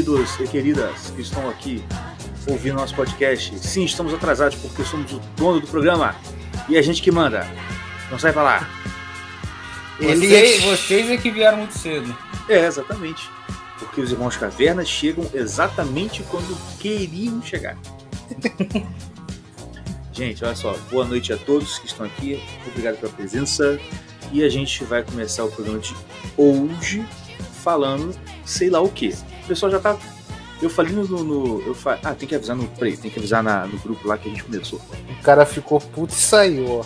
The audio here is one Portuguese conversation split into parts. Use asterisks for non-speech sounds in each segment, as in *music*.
queridos e queridas que estão aqui ouvindo nosso podcast. Sim, estamos atrasados porque somos o dono do programa e a gente que manda. Não sai pra lá. Vocês, vocês é que vieram muito cedo. É, exatamente. Porque os irmãos Cavernas chegam exatamente quando queriam chegar. *laughs* gente, olha só. Boa noite a todos que estão aqui. Obrigado pela presença. E a gente vai começar o programa de hoje falando sei lá o que. O pessoal já tá. Eu falei no. no eu fa... Ah, tem que avisar no. Peraí, tem que avisar na, no grupo lá que a gente começou. O cara ficou puto e saiu, ó.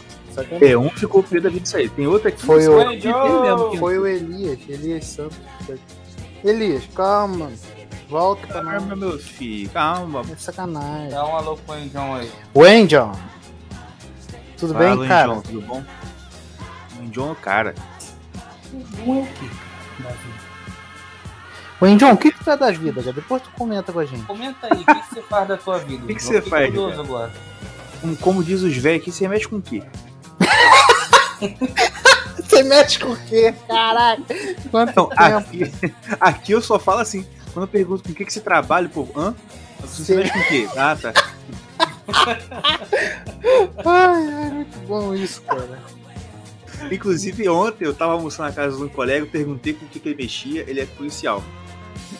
É, um ficou com da vida sair. Tem outro aqui foi o, aqui, mesmo, foi o Elias, Elias Santos. Elias, calma. Volta pra Calma, meu filho, calma. É sacanagem. Dá um alô pro Enjon aí. O Enjon. Tudo Fala, bem, cara? Tudo bom? O Enjon é o cara. O é que? Ô, Indion, o que, que tu é das vidas, cara? Depois tu comenta com a gente. Comenta aí, o que, que você faz da tua vida? O que, que você faz? Agora. Como, como diz os velhos aqui, você mexe com o quê? *laughs* você mexe com o quê? Caraca! Quanto então, aqui, *laughs* aqui, eu só falo assim, quando eu pergunto com o que, que você trabalha, povo, hã? Você Sim. mexe com o quê? Ah, tá. *laughs* Ai, é muito bom isso, cara. Inclusive, ontem eu tava almoçando na casa de um colega, perguntei com o que, que ele mexia, ele é policial.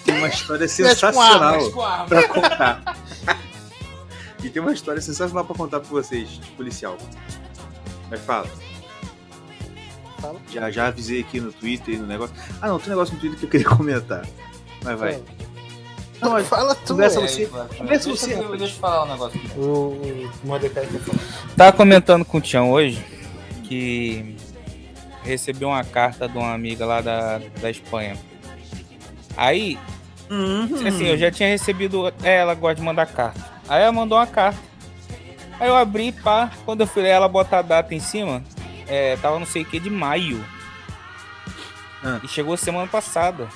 Tem uma história sensacional pra contar. *laughs* e tem uma história sensacional pra contar pra vocês, de policial. Mas fala. Fala. Já, já avisei aqui no Twitter e no negócio. Ah não, tem um negócio no Twitter que eu queria *laughs* comentar. Mas vai. Não, mas fala tu. Conversa você. Conversa deixa, você. Eu, deixa eu falar um negócio aqui. O, o Mordecai tá comentando com o Tião hoje que recebi uma carta de uma amiga lá da, da Espanha. Aí, uhum. assim, eu já tinha recebido. É, ela gosta de mandar carta. Aí ela mandou uma carta. Aí eu abri, pá. Quando eu fui ela botar a data em cima, é, tava não sei o que de maio. Ah. E chegou semana passada.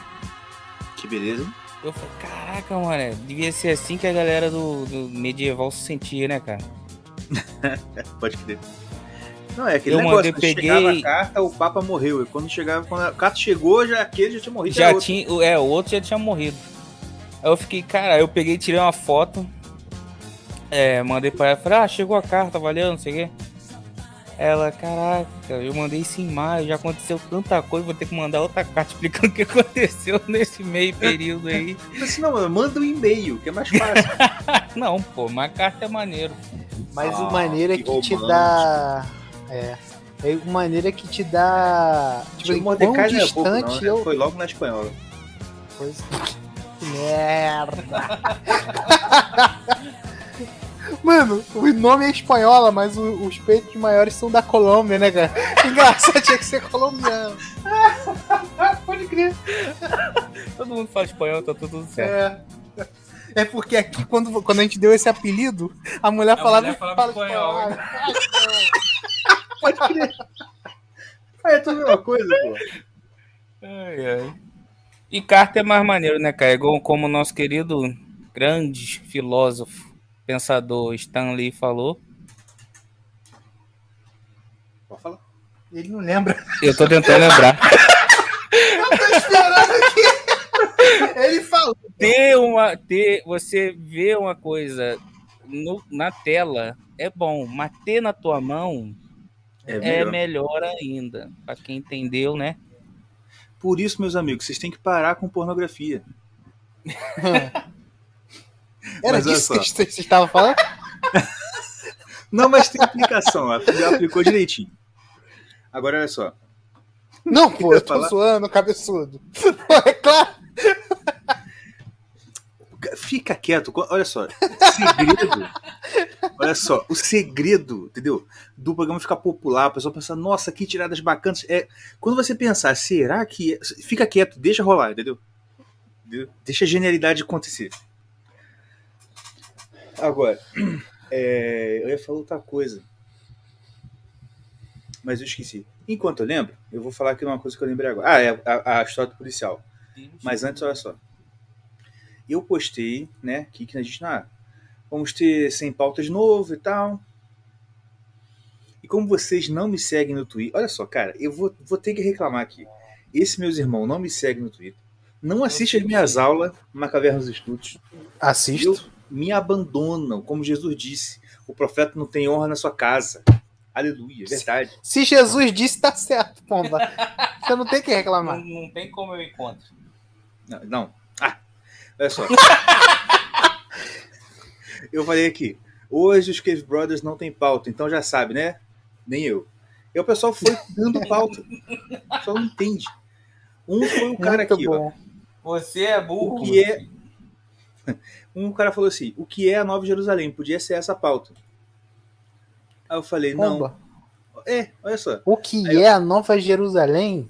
Que beleza. Eu falei, caraca, mano, devia ser assim que a galera do, do medieval se sentia, né, cara? *laughs* Pode crer. Não, é aquele eu negócio, mandei, quando peguei... chegava a carta, o Papa morreu. E quando chegava, quando a carta chegou, já aquele já tinha morrido. Já tinha, é, o outro já tinha morrido. Aí eu fiquei, cara, eu peguei, tirei uma foto, é, mandei pra ela, falei, ah, chegou a carta, valeu, não sei o quê. Ela, caraca, eu mandei isso em maio, já aconteceu tanta coisa, vou ter que mandar outra carta *laughs* explicando o que aconteceu nesse meio período aí. *laughs* Assim, não, mano, manda um e-mail, que é mais fácil. *laughs* não, pô, uma carta é maneiro. Mas Ah, o maneiro é que que te dá. É. É uma maneira que te dá. Tipo, o Mordecai não é pouco, não, né? eu. Foi logo na espanhola. Coisa... Que merda! *laughs* Mano, o nome é espanhola, mas o- os peitos maiores são da Colômbia, né, cara? Engraçado, *laughs* tinha que ser colombiano. *laughs* Pode crer. Todo mundo fala espanhol, tá tudo certo. É. É porque aqui, quando, quando a gente deu esse apelido, a mulher A falava, mulher falava fala espanhol. Ah, espanhol. Pode crer. Ah, é tudo a mesma coisa, pô. Ai, ai. E carta é mais maneiro, né, cara? Igual como o nosso querido grande filósofo, pensador Stanley falou. Pode falar. Ele não lembra. Eu tô tentando lembrar. Ele falou. ter uma. Ter, você vê uma coisa no- na tela é bom, mas ter na tua mão É, é melhor. melhor ainda. Pra quem entendeu, né? Por isso, meus amigos, vocês têm que parar com pornografia. *laughs* Era disso que você estava falando? *laughs* Não, mas tem aplicação. Já aplicou direitinho. Agora, olha só. Não, *laughs* pô, eu tô Falar? zoando, cabeçudo. Pô, é claro. Fica quieto. Olha só. Segredo. Olha só. O segredo, entendeu? Do programa ficar popular. A pessoa pensar, nossa, que tiradas bacanas. É, quando você pensar, será que. é- Fica quieto, deixa rolar, entendeu? Deixa a genialidade acontecer. Agora, *clears throat* é, eu ia falar outra coisa. Mas eu esqueci. Enquanto eu lembro, eu vou falar aqui uma coisa que eu lembrei agora. Ah, é a, a história do policial. Mas antes, olha só. Eu postei, né, aqui que a gente, ah, vamos ter 100 pautas de novo e tal. E como vocês não me seguem no Twitter, olha só, cara, eu vou, vou ter que reclamar aqui. Esse meus irmãos não me seguem no Twitter. não assiste as minhas aulas na Caverna dos Estudos. Assisto. Eu me abandonam, como Jesus disse. O profeta não tem honra na sua casa. Aleluia, é verdade. Se Jesus disse, tá certo, pomba. Você não tem que Não, reclamar. não tem como eu encontro. Não, não. Ah, olha só. *laughs* eu falei aqui. Hoje os Cave Brothers não tem pauta, então já sabe, né? Nem eu. E o pessoal foi dando *laughs* pauta. O pessoal não entende. Um foi o cara Muito aqui, ó. bom. Você é burro. O que é. *laughs* Um cara falou assim: o que é a Nova Jerusalém? Podia ser essa pauta. Aí eu falei: não. Pomba, É, olha só. o que Aí eu- é a Nova Jerusalém?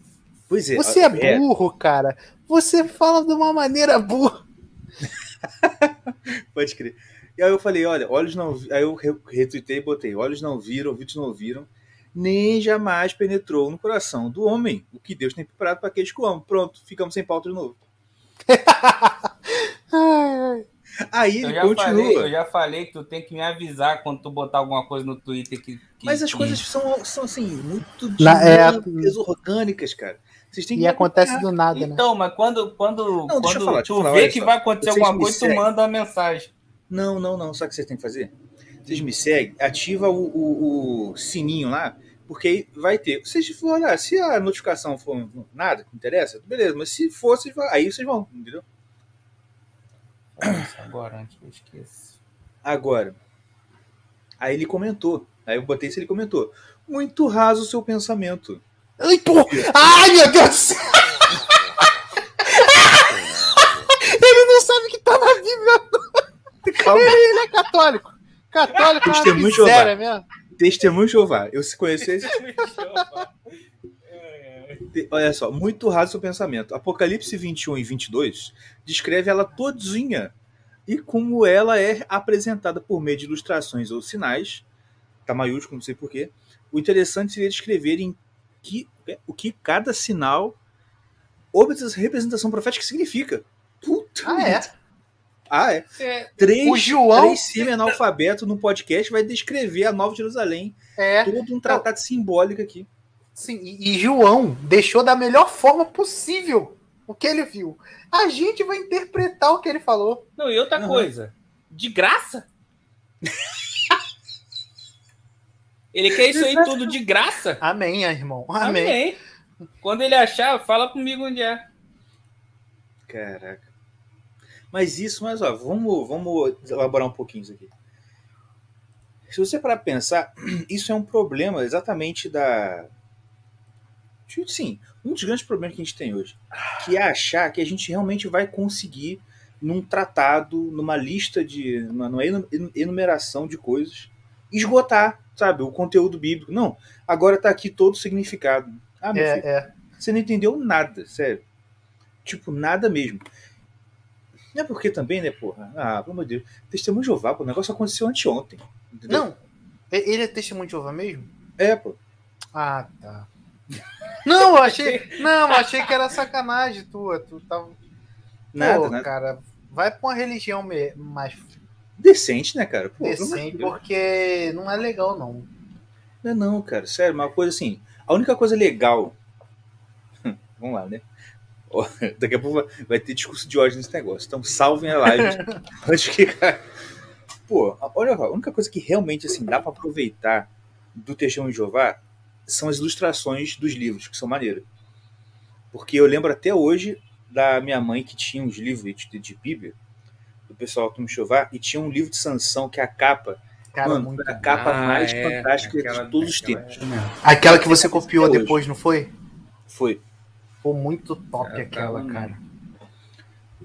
Pois é. Você é burro, cara. Você fala de uma maneira burra. *laughs* Pode crer. E aí eu falei, olha, olhos não vi- Aí eu re- retuitei e botei, olhos não viram, ouvidos não ouviram, nem jamais penetrou no coração do homem o que Deus tem preparado para aqueles que o amam. Pronto, ficamos sem pauta de novo. *laughs* Aí Eu ele já, continua. falei, eu já falei que tu tem que me avisar quando tu botar alguma coisa no Twitter que. que- Mas as que- coisas são, são assim, muito Na- é, dinâmicas, orgânicas, cara. Vocês têm que E acontece do nada, né? Então, mas quando, quando, Não, deixa eu quando falar, eu tu falar, vê que só. vai acontecer Vocês alguma coisa, tu manda uma mensagem. Não, não, não. Sabe o que vocês têm que fazer? Vocês me seguem, ativa o, o- o sininho lá, porque aí vai ter. Vocês vão olhar, se a notificação for nada, não interessa, beleza, mas se for, vocês vão- aí vocês vão, entendeu? Agora, antes que eu esqueça. Agora, aí ele comentou, aí eu botei se ele comentou. Muito raso o seu pensamento. Ai, pô. Ai, meu Deus do céu. Ele não sabe que tá na Ele é católico. Católico é uma Testemunho de miséria mesmo. testemunho de Jeová. Eu se conhecer esse Te- Olha só, muito raso seu pensamento. Apocalipse 21 e 22 descreve ela todinha e como ela é apresentada por meio de ilustrações ou sinais, tá maiúsculo, não sei porquê. O interessante seria descrever em que, o que cada sinal ou representação profética significa. Puta Ah, é? Ah, é. É, Três, O João- três semi-analfabeto no podcast vai descrever a Nova Jerusalém. É. Todo um tratado simbólico aqui. Sim, e, e João deixou da melhor forma possível o que ele viu. A gente vai interpretar o que ele falou. Não, e outra Aham. coisa. De graça? Ele quer isso aí tudo de graça? Amém, irmão. Amém. Amém. Quando ele achar, fala comigo onde é. Caraca. Mas isso, mas ó, vamos, vamos elaborar um pouquinho isso aqui. Se você parar pensar, *clears throat* isso é um problema exatamente da. Sim, um dos grandes problemas que a gente tem hoje. Que é achar que a gente realmente vai conseguir, num tratado, numa lista de. numa numa enu- enumeração de coisas, esgotar, sabe, o conteúdo bíblico. Não, agora tá aqui todo o significado. Ah, meu filho, É, é. você não entendeu nada, sério. Tipo, nada mesmo. É porque também, né, porra? Ah, pelo amor de Deus. Testemunho de Jeová, pô, o negócio aconteceu anteontem. Entendeu? Não, ele é testemunho de Jeová mesmo? É, pô. Ah, tá. Não, eu achei. *laughs* Não, eu achei que era sacanagem tua. Tu tava. Nada, Pô, nada. cara, vai pra uma religião mais Decente, né, cara? Pô, decente, porque não é legal, não. Não é não, cara. Sério, uma coisa assim. A única coisa legal. *laughs* Vamos lá, né? *laughs* Daqui a pouco vai- ter discurso de ódio nesse negócio. Então salvem a live. *laughs* Antes que, cara. Pô, olha a única coisa que realmente assim, dá pra aproveitar do Testemunho de Jeová são as ilustrações dos livros, que são maneiras. Porque eu lembro até hoje da minha mãe que tinha uns livros de, de Bíblia, do pessoal do Jeová, e tinha um livro de Sansão que a capa, Cara, mano, muito. a capa Ah, mais é, fantástica aquela- de todos os aquela- tempos. Aquela que você copiou depois, não foi? Foi Pô, muito top É, aquela, tá, cara.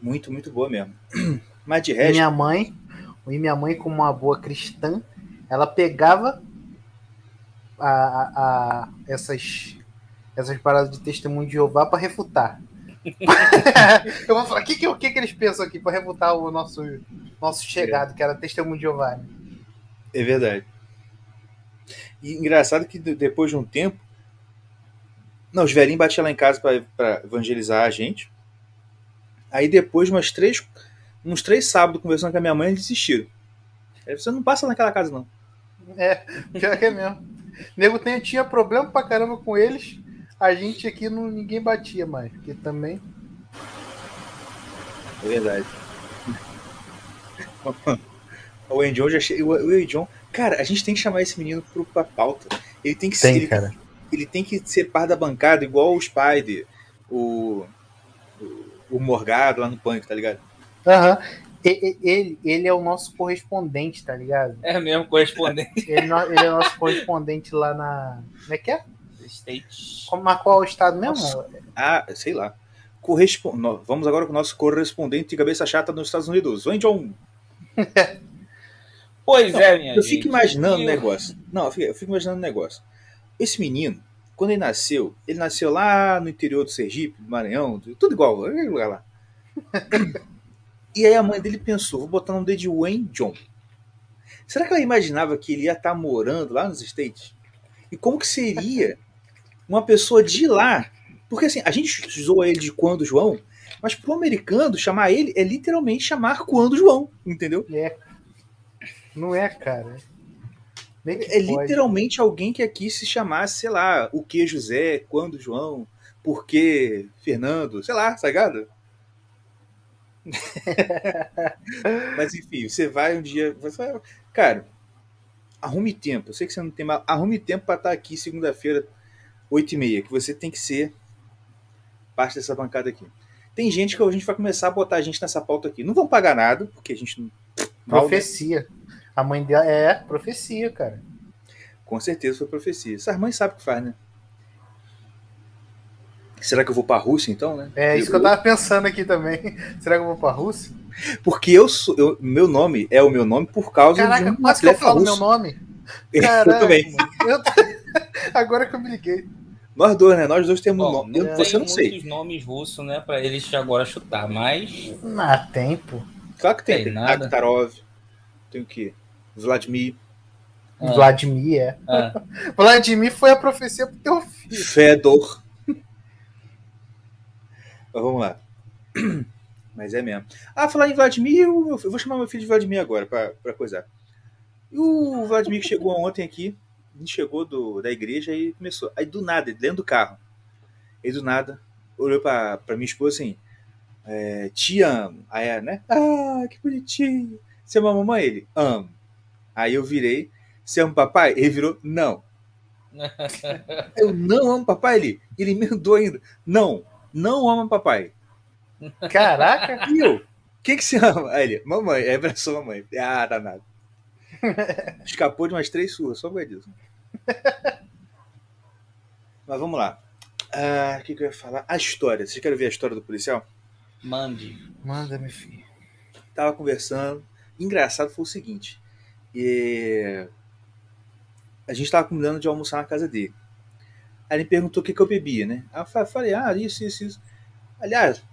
muito, muito boa mesmo. *clears throat* Mas de resto, Minha mãe, e minha mãe, como uma boa cristã, ela pegava a, a- a- essas, essas paradas de testemunho de Jeová para refutar. *laughs* Eu vou falar, o que, que, que, que eles pensam aqui para refutar o nosso, nosso chegado, que era testemunho de Jeová? É verdade. E engraçado que de- depois de um tempo. Não, os velhinhos batiam lá em casa pra pra evangelizar a gente. Aí depois, umas três, uns três sábados conversando com a minha mãe, eles desistiram. Aí você não passa naquela casa, não. É, pior que é mesmo. O nego tem- tinha problema pra caramba com eles, a gente aqui não, ninguém batia mais, porque também. É verdade. *laughs* o John já chega. O John. Cara, a gente tem que chamar esse menino pro, pra pauta. Ele tem que Tem, ser. Ele, cara. Ele tem que ser par da bancada, igual o Spider, o. o- O Morgado lá no Pânico, tá ligado? Aham. E- Ele, ele é o nosso correspondente, tá ligado? É mesmo, correspondente. *laughs* Ele, no- ele é o nosso correspondente lá na. Como é que é? State. Como, mas qual é o estado mesmo? Ah, sei lá. Correspon... no- Vamos agora com o nosso correspondente de cabeça chata nos Estados Unidos. Wayne John. *laughs* Pois é, minha Eu gente. fico imaginando o negócio. Não, eu fico, eu fico imaginando o negócio. Esse menino, quando ele nasceu, ele nasceu lá no interior do Sergipe, do Maranhão, tudo igual, aquele lugar lá. *laughs* E aí a mãe dele pensou, vou botar o nome dele de Wayne John. Será que ela imaginava que ele ia estar morando lá nos States? E como que seria uma pessoa de lá? Porque assim, a gente zoa ele de quando João, mas pro americano chamar ele é literalmente chamar quando João, entendeu? É. Não é, cara. Que É pode. literalmente alguém que aqui se chamasse, sei lá, o que José, quando João, por que Fernando, sei lá, sagado? *laughs* Mas enfim, você vai um dia. Você vai, cara, arrume tempo. Eu sei que você não tem mais. Arrume tempo pra estar aqui segunda-feira, 8h30, que você tem que ser parte dessa bancada aqui. Tem gente que a gente vai começar a botar a gente nessa pauta aqui. Não vão pagar nada, porque a gente não. mal, né? A mãe dela é profecia, cara. Com certeza foi profecia. Essas mães sabem o que faz, né? Será que eu vou pra Rússia então, né? É isso que eu tava pensando aqui também. *laughs* Será que eu vou pra Rússia? Porque eu sou. eu- meu nome é o meu nome por causa Caraca, de um quase que eu falo russo. meu nome. *laughs* eu Caraca, também. mano. Eu- *laughs* Agora que eu me liguei. Nós dois, né? Nós dois temos um Bom, nome. Eu, tem você não sei. muitos nomes russos, né, pra eles agora chutar, mas Não há tempo. Claro que tem. Tem Tem nada. Akhtarov. Tem o quê? Vladimir. Ah. Vladimir, é. ah, *laughs* Vladimir foi a profecia pro teu filho. Fedor. Mas vamos lá. *clears throat* Mas é mesmo. Ah, falar em Vladimir, eu, eu vou chamar meu filho de Vladimir agora, pra, pra coisar. E o Vladimir que chegou ontem aqui, gente chegou do, da igreja e começou. Aí do nada, ele dentro do carro. Aí do nada, olhou pra, pra minha esposa assim, é, te amo. Aí ela, né? Ah, que bonitinho. Você ama a mamãe? Ele, amo. Aí eu virei, você ama o papai? Ele virou, não. *laughs* Eu não amo papai. Ele, ele emendou ainda. Não, não amo papai. Caraca. E eu? Quem que você ama? Aí ele, mamãe. Aí abraçou a mamãe. Ah, danado. *laughs* Escapou de umas três surras, só por disso. Mas vamos lá. Ah, O que, que eu ia falar? A história. Vocês querem ver a história do policial? mande. Manda, meu filho. Tava conversando. Engraçado foi o seguinte. É, A gente tava combinando de almoçar na casa dele. Aí ele perguntou o que, que eu bebia, né? Aí eu fa- falei, ah, isso, isso, isso. Aliás,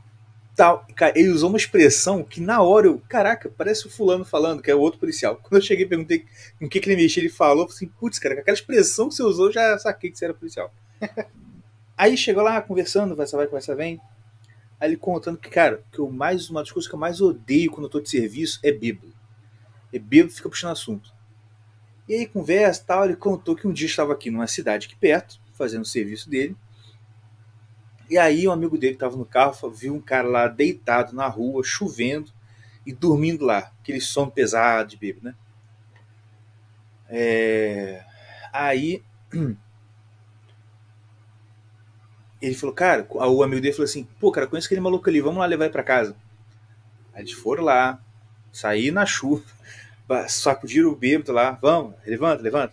tal. Cara, ele usou uma expressão que na hora eu. Caraca, parece o fulano falando, que é o outro policial. Quando eu cheguei e perguntei com o que, que ele mexia, ele falou, assim, putz, cara, com aquela expressão que você usou, eu já saquei que você era policial. *laughs* Aí chegou lá conversando, vai, vai, conversa, vem. Aí ele contando que, cara, que eu mais, uma das coisas que eu mais odeio quando eu tô de serviço é bêbado. É bêbado fica puxando assunto. E aí, conversa e tal, ele contou que um dia estava aqui numa cidade aqui perto, fazendo o serviço dele. E aí um amigo dele estava no carro viu um cara lá deitado na rua, chovendo e dormindo lá. Aquele sono pesado de bêbado, né? É... Aí *clears throat* ele falou, cara, o amigo dele falou assim, pô, cara, conheço aquele maluco ali, vamos lá levar ele pra casa. Aí eles foram lá, saíram na chuva, sacudiram o bêbado lá, vamos, levanta, levanta.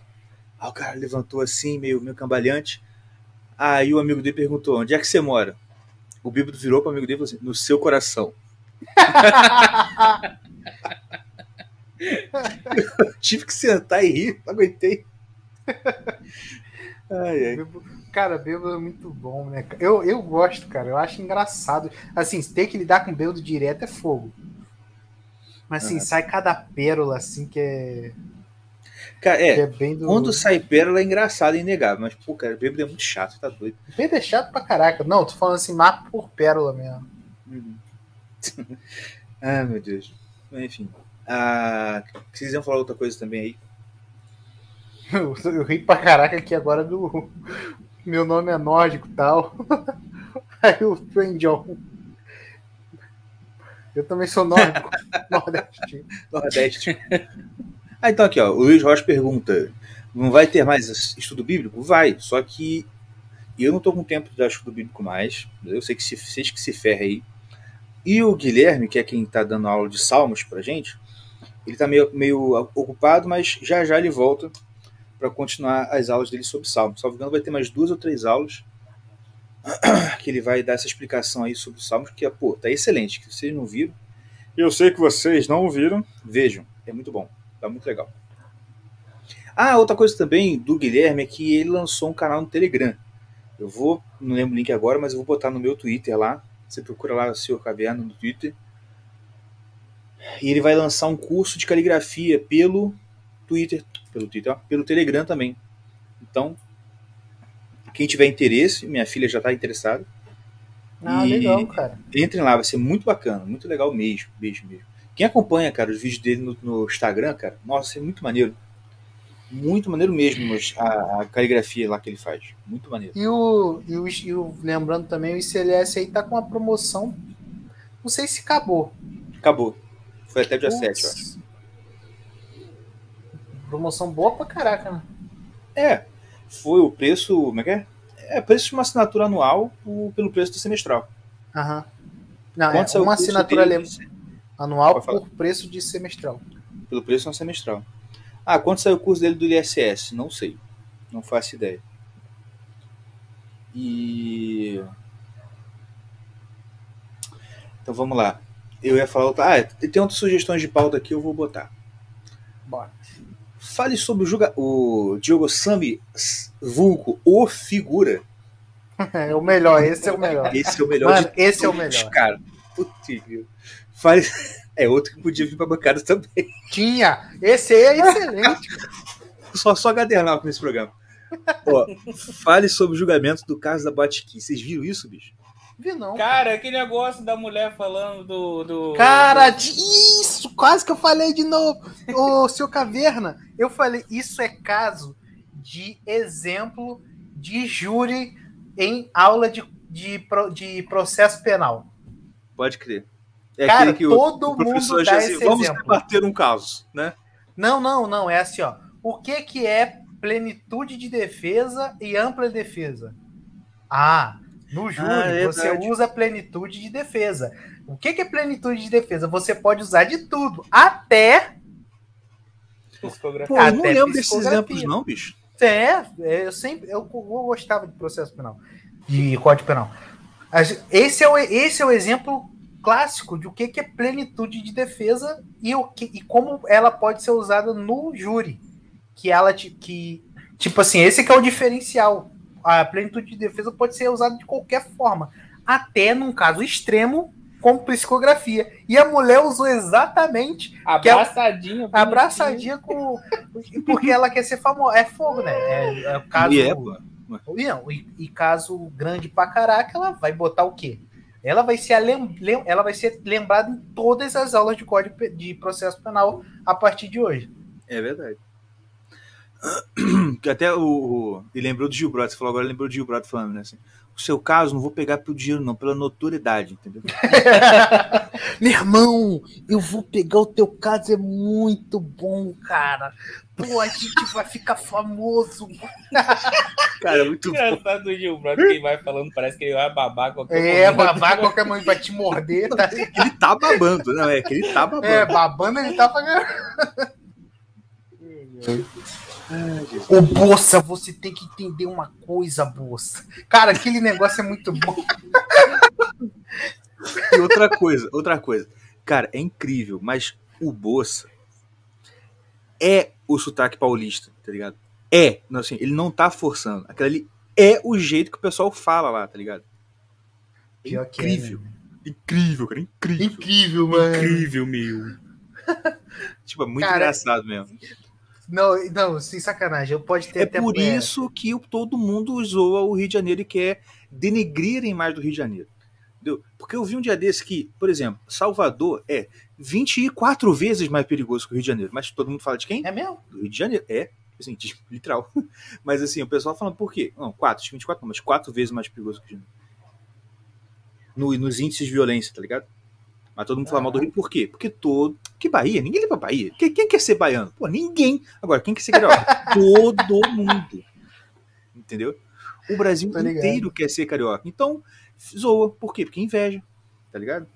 Aí o cara levantou assim, meio, meio cambaleante. Aí o amigo dele perguntou, onde é que você mora? O bêbado virou pro amigo dele e falou assim, no seu coração. Eu *laughs* tive que sentar e rir, não aguentei. Ai, ai. Cara, bêbado é muito bom, né? Eu, eu gosto, cara. Eu acho engraçado. Assim, ter que lidar com bêbado direto é fogo. Mas assim, Ah. sai cada pérola assim que é, Cara, que é, é bem do. quando sai pérola é engraçado e inegável, mas, pô, cara, bêbado é muito chato, tá doido. Bêbado é chato pra caraca. Não, tô falando assim, mapa por pérola mesmo. *laughs* ah, meu Deus. Enfim. Ah, vocês iam falar outra coisa também aí? *laughs* Eu, eu ri pra caraca aqui agora do. *laughs* Meu nome é nórdico e tal. Aí o Train John. Eu também sou nórdico. *laughs* Nordeste. Nordeste. Ah, então aqui, ó. O Luiz Rocha pergunta: não vai ter mais estudo bíblico? Vai, só que eu não tô com tempo de dar estudo bíblico mais. Eu sei que se, vocês que se ferra aí. E o Guilherme, que é quem tá dando aula de salmos pra gente, ele tá meio, meio ocupado, mas já já ele volta para continuar as aulas dele sobre salmos. Salvo engano, vai ter mais duas ou três aulas *clears throat* que ele vai dar essa explicação aí sobre os salmos, que, pô, tá excelente. Que vocês não viram. Eu sei que vocês não viram. Vejam, é muito bom. Tá muito legal. Ah, outra coisa também do Guilherme é que ele lançou um canal no Telegram. Eu vou, não lembro o link agora, mas eu vou botar no meu Twitter lá. Você procura lá o Senhor Caverna no Twitter. E ele vai lançar um curso de caligrafia pelo Twitter, pelo Twitter, ó, pelo Telegram também. Então, quem tiver interesse, minha filha já está interessada. Ah, e legal, cara. Entrem lá, vai ser muito bacana, muito legal mesmo, mesmo, mesmo. Quem acompanha, cara, os vídeos dele no, no Instagram, cara, nossa, é muito maneiro. Muito maneiro mesmo a, a, caligrafia lá que ele faz. Muito maneiro. E o, e o, e o lembrando também, o ICLS aí tá com uma promoção. Não sei se acabou. Acabou. Foi até dia Putz. 7, eu acho. Promoção boa pra caraca, né? É. Foi o preço. Como é que é? É preço de uma assinatura anual pelo preço do semestral. Aham. Não, Quanto é uma assinatura dele? Anual por preço de semestral. Pelo preço de um semestral. Ah, quanto saiu o curso dele do ISS? Não sei. Não faço ideia. E. Então vamos lá. Eu ia falar. Ah, tem outras sugestões de pauta aqui, eu vou botar. Bora. Fale sobre o, julga... o Diogo Sami Vulco, o figura. *laughs* É o melhor, esse é o melhor. Esse é o melhor. Mano, esse é o melhor. Cara, putz, Fale... *laughs* É outro que podia vir pra bancada também. Tinha! Esse aí é excelente. *laughs* só, só gadernal com esse programa. Ó, fale sobre o julgamento do caso da Botkin. Vocês viram isso, bicho? Vi não. Cara, aquele negócio da mulher falando do. do Cara, do... isso! Quase que eu falei de novo. Ô, seu Caverna, eu falei, isso é caso de exemplo de júri em aula de, de, de processo penal. Pode crer. É Cara, que todo o, mundo dá assim, esse vamos exemplo. debater um caso, né? Não, não, não. É assim, ó. O que, que é plenitude de defesa e ampla defesa? Ah, no júri ah, é você usa plenitude de defesa. O que, que é plenitude de defesa? Você pode usar de tudo, até. Psicografia. Pô, eu não lembro desses exemplos, não, bicho. É, é, eu sempre. Eu, eu gostava de processo penal, de código penal. Esse é o, esse é o exemplo clássico de o que, que é plenitude de defesa e, o que, e como ela pode ser usada no júri. Que ela que tipo assim, esse que é o diferencial. A plenitude de defesa pode ser usada de qualquer forma, até num caso extremo como psicografia. E a mulher usou exatamente abraçadinha, é, abraçadinha com porque ela quer ser famosa. É fogo, né? É, é o caso. E, é, e, e, caso grande pra caraca, ela vai botar o quê? ela vai ser lem, ela vai ser lembrada em todas as aulas de código de processo penal a partir de hoje. É verdade. *clears throat* Que até o, o ele lembrou do Gilbrot, você falou agora, lembrou do Gilbrot falando, né? Assim, o seu caso não vou pegar pelo dinheiro não, pela notoriedade, entendeu? *laughs* Meu irmão, eu vou pegar o teu caso, é muito bom, cara. Pô, a gente vai ficar famoso. *laughs* Cara, muito Engraçado bom. Engraçado que ele vai falando, parece que ele vai babar qualquer é, momento. É, babar qualquer momento, vai te morder. Tá? *laughs* Ele tá babando, não, é que ele tá babando. É, babando ele tá fazendo. Ô, Boça, você tem que entender uma coisa, Boça. Cara, aquele negócio é muito bom. E outra coisa, outra coisa. Cara, é incrível, mas o Boça é o sotaque paulista, tá ligado? É, não, assim, ele não tá forçando. Aquilo ali é o jeito que o pessoal fala lá, tá ligado? É incrível. É, né? Incrível, cara, incrível. Incrível, mano. Incrível, meu. *laughs* tipo, é muito cara, engraçado mesmo. Não, não, sem sacanagem. Pode ter é por isso que todo mundo usou o Rio de Janeiro e quer denegrir a imagem do Rio de Janeiro. Entendeu? Porque eu vi um dia desse que, por exemplo, Salvador é 24 vezes mais perigoso que o Rio de Janeiro. Mas todo mundo fala de quem? É mesmo? Do Rio de Janeiro. É, assim, *laughs* literal. Mas assim, o pessoal falando por quê? Não, 4, 24 não, mas 4 vezes mais perigoso que o Rio de Janeiro. No, nos índices de violência, tá ligado? Mas todo mundo fala mal do Rio por quê? Porque todo. Que Bahia? Ninguém liga pra Bahia. Quem, quem quer ser baiano? Pô, ninguém. Agora, quem quer ser carioca? *laughs* todo mundo. Entendeu? O Brasil inteiro quer ser carioca. Então, zoa. Por quê? Porque inveja. Tá ligado?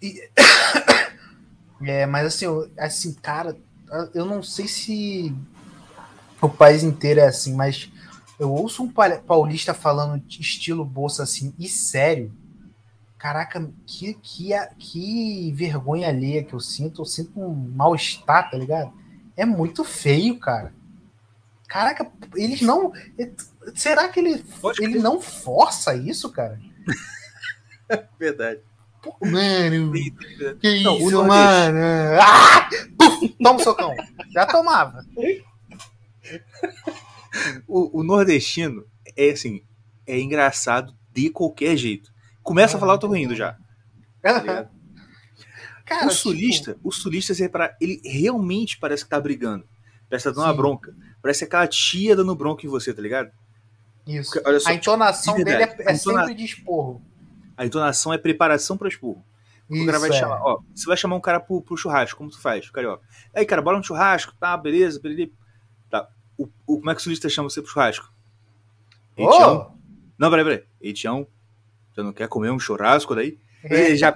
*coughs* É, mas assim, eu- assim, cara, eu não sei se o país inteiro é assim, mas eu ouço um pa- paulista falando estilo bolsa assim, e sério. Caraca, que, que, que vergonha alheia que eu sinto. Eu sinto um mal-estar, tá ligado? É muito feio, cara. Caraca, eles não. Será que ele, Pode ele crer. não força isso, cara? *laughs* Verdade. Pô, Mano, que Não, o isso, mano? Ah! Puf, toma um socão. Já tomava. O, o nordestino é assim, é engraçado de qualquer jeito. Começa a falar, eu tô rindo já. tá? Cara, o sulista, o sulista, se reparar, ele realmente parece que tá brigando. Parece que tá dando uma Sim. bronca. Parece aquela tia dando bronca em você, tá ligado? tipo, isso. Olha só, A entonação de dele é, é entona- sempre de esporro. a entonação é preparação pra expurro. O Isso, cara vai é. chamar, ó, você vai chamar um cara pro, pro churrasco, como tu faz, carioca? Aí, cara, bora um churrasco, tá, beleza, beleza. Tá. O, o- como é que o sulista chama você pro churrasco? Ei, Tião? Ô, Não, peraí, peraí. Ei, Tião, você não quer comer um churrasco daí? é, já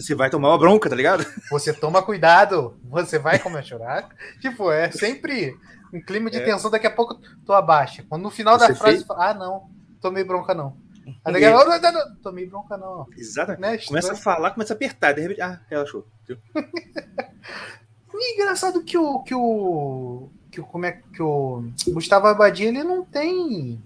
você vai tomar uma bronca, tá ligado? *laughs* você toma cuidado. Você vai comer churrasco. Tipo, é sempre um clima de É. tensão. Daqui a pouco tu abaixa. Quando no final da Você frase, fez? fala, ah, não, tomei bronca não. Aí daqui a pouco, "Não, não, tomei bronca não. Exatamente. Né? Começa a falar, começa a apertar, de repente, ah, relaxou. *laughs* E engraçado que o que o que o como é que o Gustavo Abadia ele não tem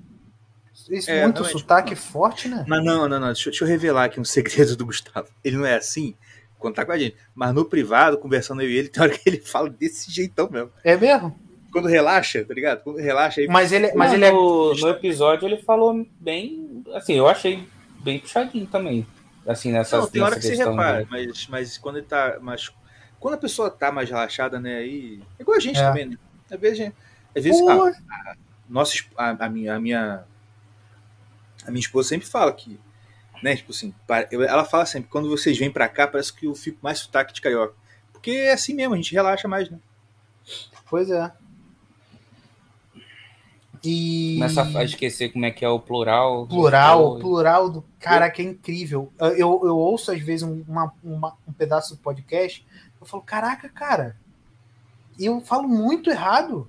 esse É, muito sotaque forte, né? Mas não, não, não. Deixa, eu- deixa eu revelar aqui um *laughs* segredo do Gustavo. Ele não é assim quando tá com a gente. Mas no privado, conversando eu e ele, *laughs* tem hora que ele fala desse jeitão mesmo. É mesmo? Quando relaxa, tá ligado? Quando relaxa, aí. Mas ele, mas Não, ele é no, no episódio ele falou bem. Assim, eu achei bem puxadinho também. Assim, nessa, Não, tem hora que você repara, de- mas, mas quando ele tá. Mas quando a pessoa tá mais relaxada, né? Aí. É igual a gente É. também, né? Às vezes, às vezes Pô, a, a, nossa, a, a minha, a minha. A minha esposa sempre fala que. Né, tipo assim, ela fala sempre, quando vocês vêm pra cá, parece que eu fico mais sotaque de carioca. Porque é assim mesmo, a gente relaxa mais, né? Pois é. E Começa a esquecer como é que é o plural. plural, do- plural do cara que é incrível. Eu, eu ouço às vezes um- uma, uma- um pedaço do podcast, eu falo, caraca, cara, eu falo muito errado.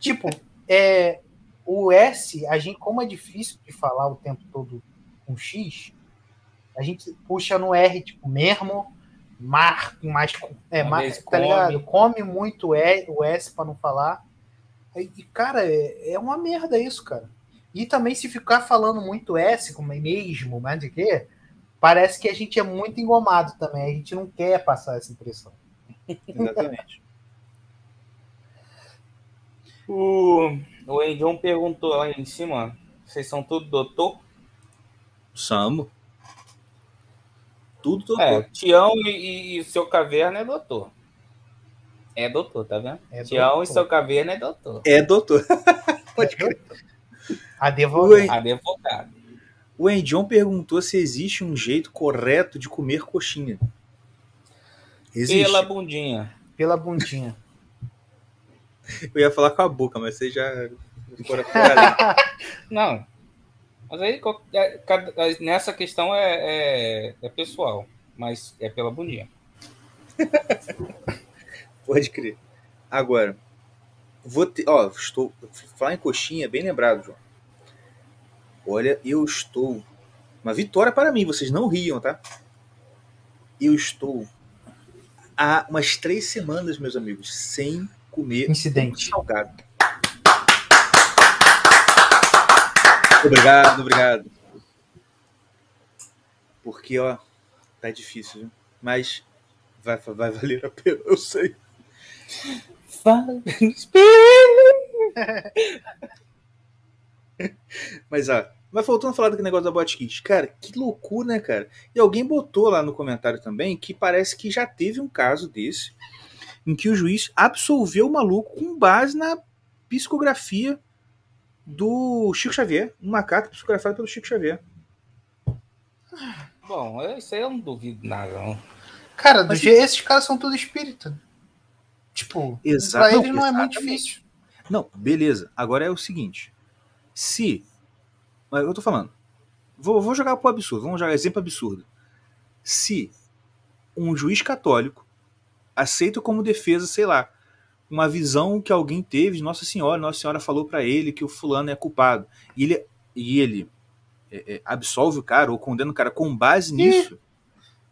tipo, *laughs* é, o S, a gente, como é difícil de falar o tempo todo com X, a gente puxa no R, tipo, mesmo, mar, mais, é, mar, tá come. ligado? Come muito E- o S para não falar. Aí, cara, é, é uma merda isso, cara. E também se ficar falando muito S, como é mesmo, mas de quê? Parece que a gente é muito engomado também. A gente não quer passar essa impressão. Exatamente. *laughs* O, o Endion perguntou lá em cima: vocês são tudo doutor? Samo. Tudo doutor. É, Tião e, e seu caverna é doutor. É doutor, tá vendo? É Tião doutor. e seu caverna é doutor. É, doutor. *laughs* Pode crer. *laughs* Advogado. Advogado. O Endion perguntou se existe um jeito correto de comer coxinha. Existe. Pela bundinha. Pela bundinha. *laughs* Eu ia falar com a boca, mas você já. *laughs* Não. Mas aí é, cada- nessa questão é, é, é pessoal. Mas é pela bundinha. *laughs* Pode crer. Agora, vou ter. Ó, estou. Falar em coxinha, bem lembrado, João. Olha, eu estou. Uma vitória para mim, vocês não riam, tá? Eu estou há umas três semanas, meus amigos, sem comer Incidente. salgado. Obrigado, obrigado. Porque, ó, tá difícil, viu? Mas vai, vai valer a pena, eu sei. Fala. Mas, ó, mas voltando a falar daquele negócio da Botkit, cara, que loucura, né, cara? E alguém botou lá no comentário também que parece que já teve um caso desse em que o juiz absolveu o maluco com base na psicografia do Chico Xavier, uma carta psicografada pelo Chico Xavier. Bom, eu- isso aí eu não duvido nada, não. Cara, do Mas- je- esses caras são tudo espírita. Tipo, Exato, pra eles não é muito difícil. Não, beleza. Agora é o seguinte. Se. Mas Eu tô falando. Vou, vou jogar pro absurdo. Vamos jogar exemplo absurdo. Se um juiz católico aceita como defesa, sei lá, uma visão que alguém teve de Nossa Senhora, Nossa Senhora falou pra ele que o fulano é culpado. E ele, e ele é, é, absolve o cara ou condena o cara com base nisso.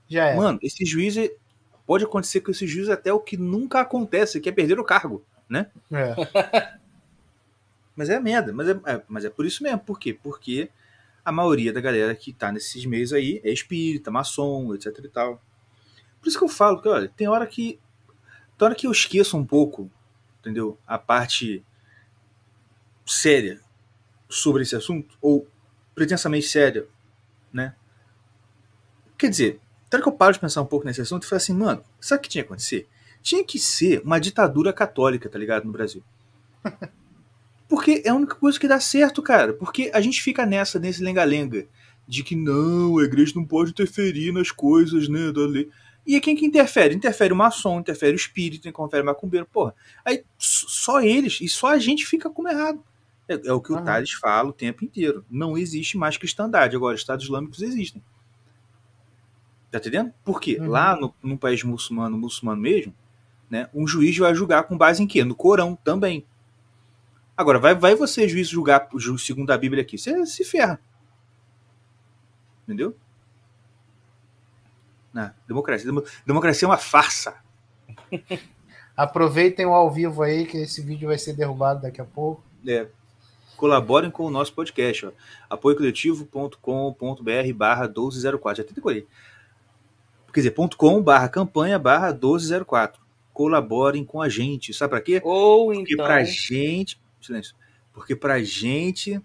Já é. Mano, esse juiz é- pode acontecer com esse juiz até o que nunca acontece, que é perder o cargo. É. *laughs* Mas é merda, mas é, é- mas é por isso mesmo. Por quê? Porque a maioria da galera que tá nesses meios aí é espírita, maçom, etc e tal. Por isso que eu falo que, olha, tem hora que. Tem hora que eu esqueço um pouco, entendeu? A parte séria sobre esse assunto, ou pretensamente séria, né? Quer dizer, hora que eu paro de pensar um pouco nesse assunto e falo assim, mano, sabe o que tinha que acontecer? Tinha que ser uma ditadura católica, tá ligado? No Brasil. *laughs* Porque é a única coisa que dá certo, cara. Porque a gente fica nessa, nesse lenga-lenga, de que não, a igreja não pode interferir nas coisas, né, da lei. E quem que interfere? Interfere o maçom, interfere o espírito, interfere o macumbeiro, porra. Aí só eles, e só a gente fica como errado. É, é o que o Aham. Thales fala o tempo inteiro. Não existe mais cristandade. Agora, Estados Islâmicos existem. Tá entendendo? Por quê? Uhum. Lá no, no país muçulmano, muçulmano mesmo, né, um juiz vai julgar com base em quê? No Corão também. Agora, vai, vai você, juiz, julgar ju- segundo a Bíblia aqui. Você se ferra. Entendeu? Não, democracia, demo- democracia é uma farsa. *laughs* Aproveitem o ao vivo aí, que esse vídeo vai ser derrubado daqui a pouco. É. Colaborem com o nosso podcast. Ó. apoiocoletivo.com.br barra 1204. Já até decorei. Quer dizer, ponto .com barra campanha barra 1204. Colaborem com a gente. Sabe pra quê? Ou Porque então. pra gente. Silêncio. Porque pra gente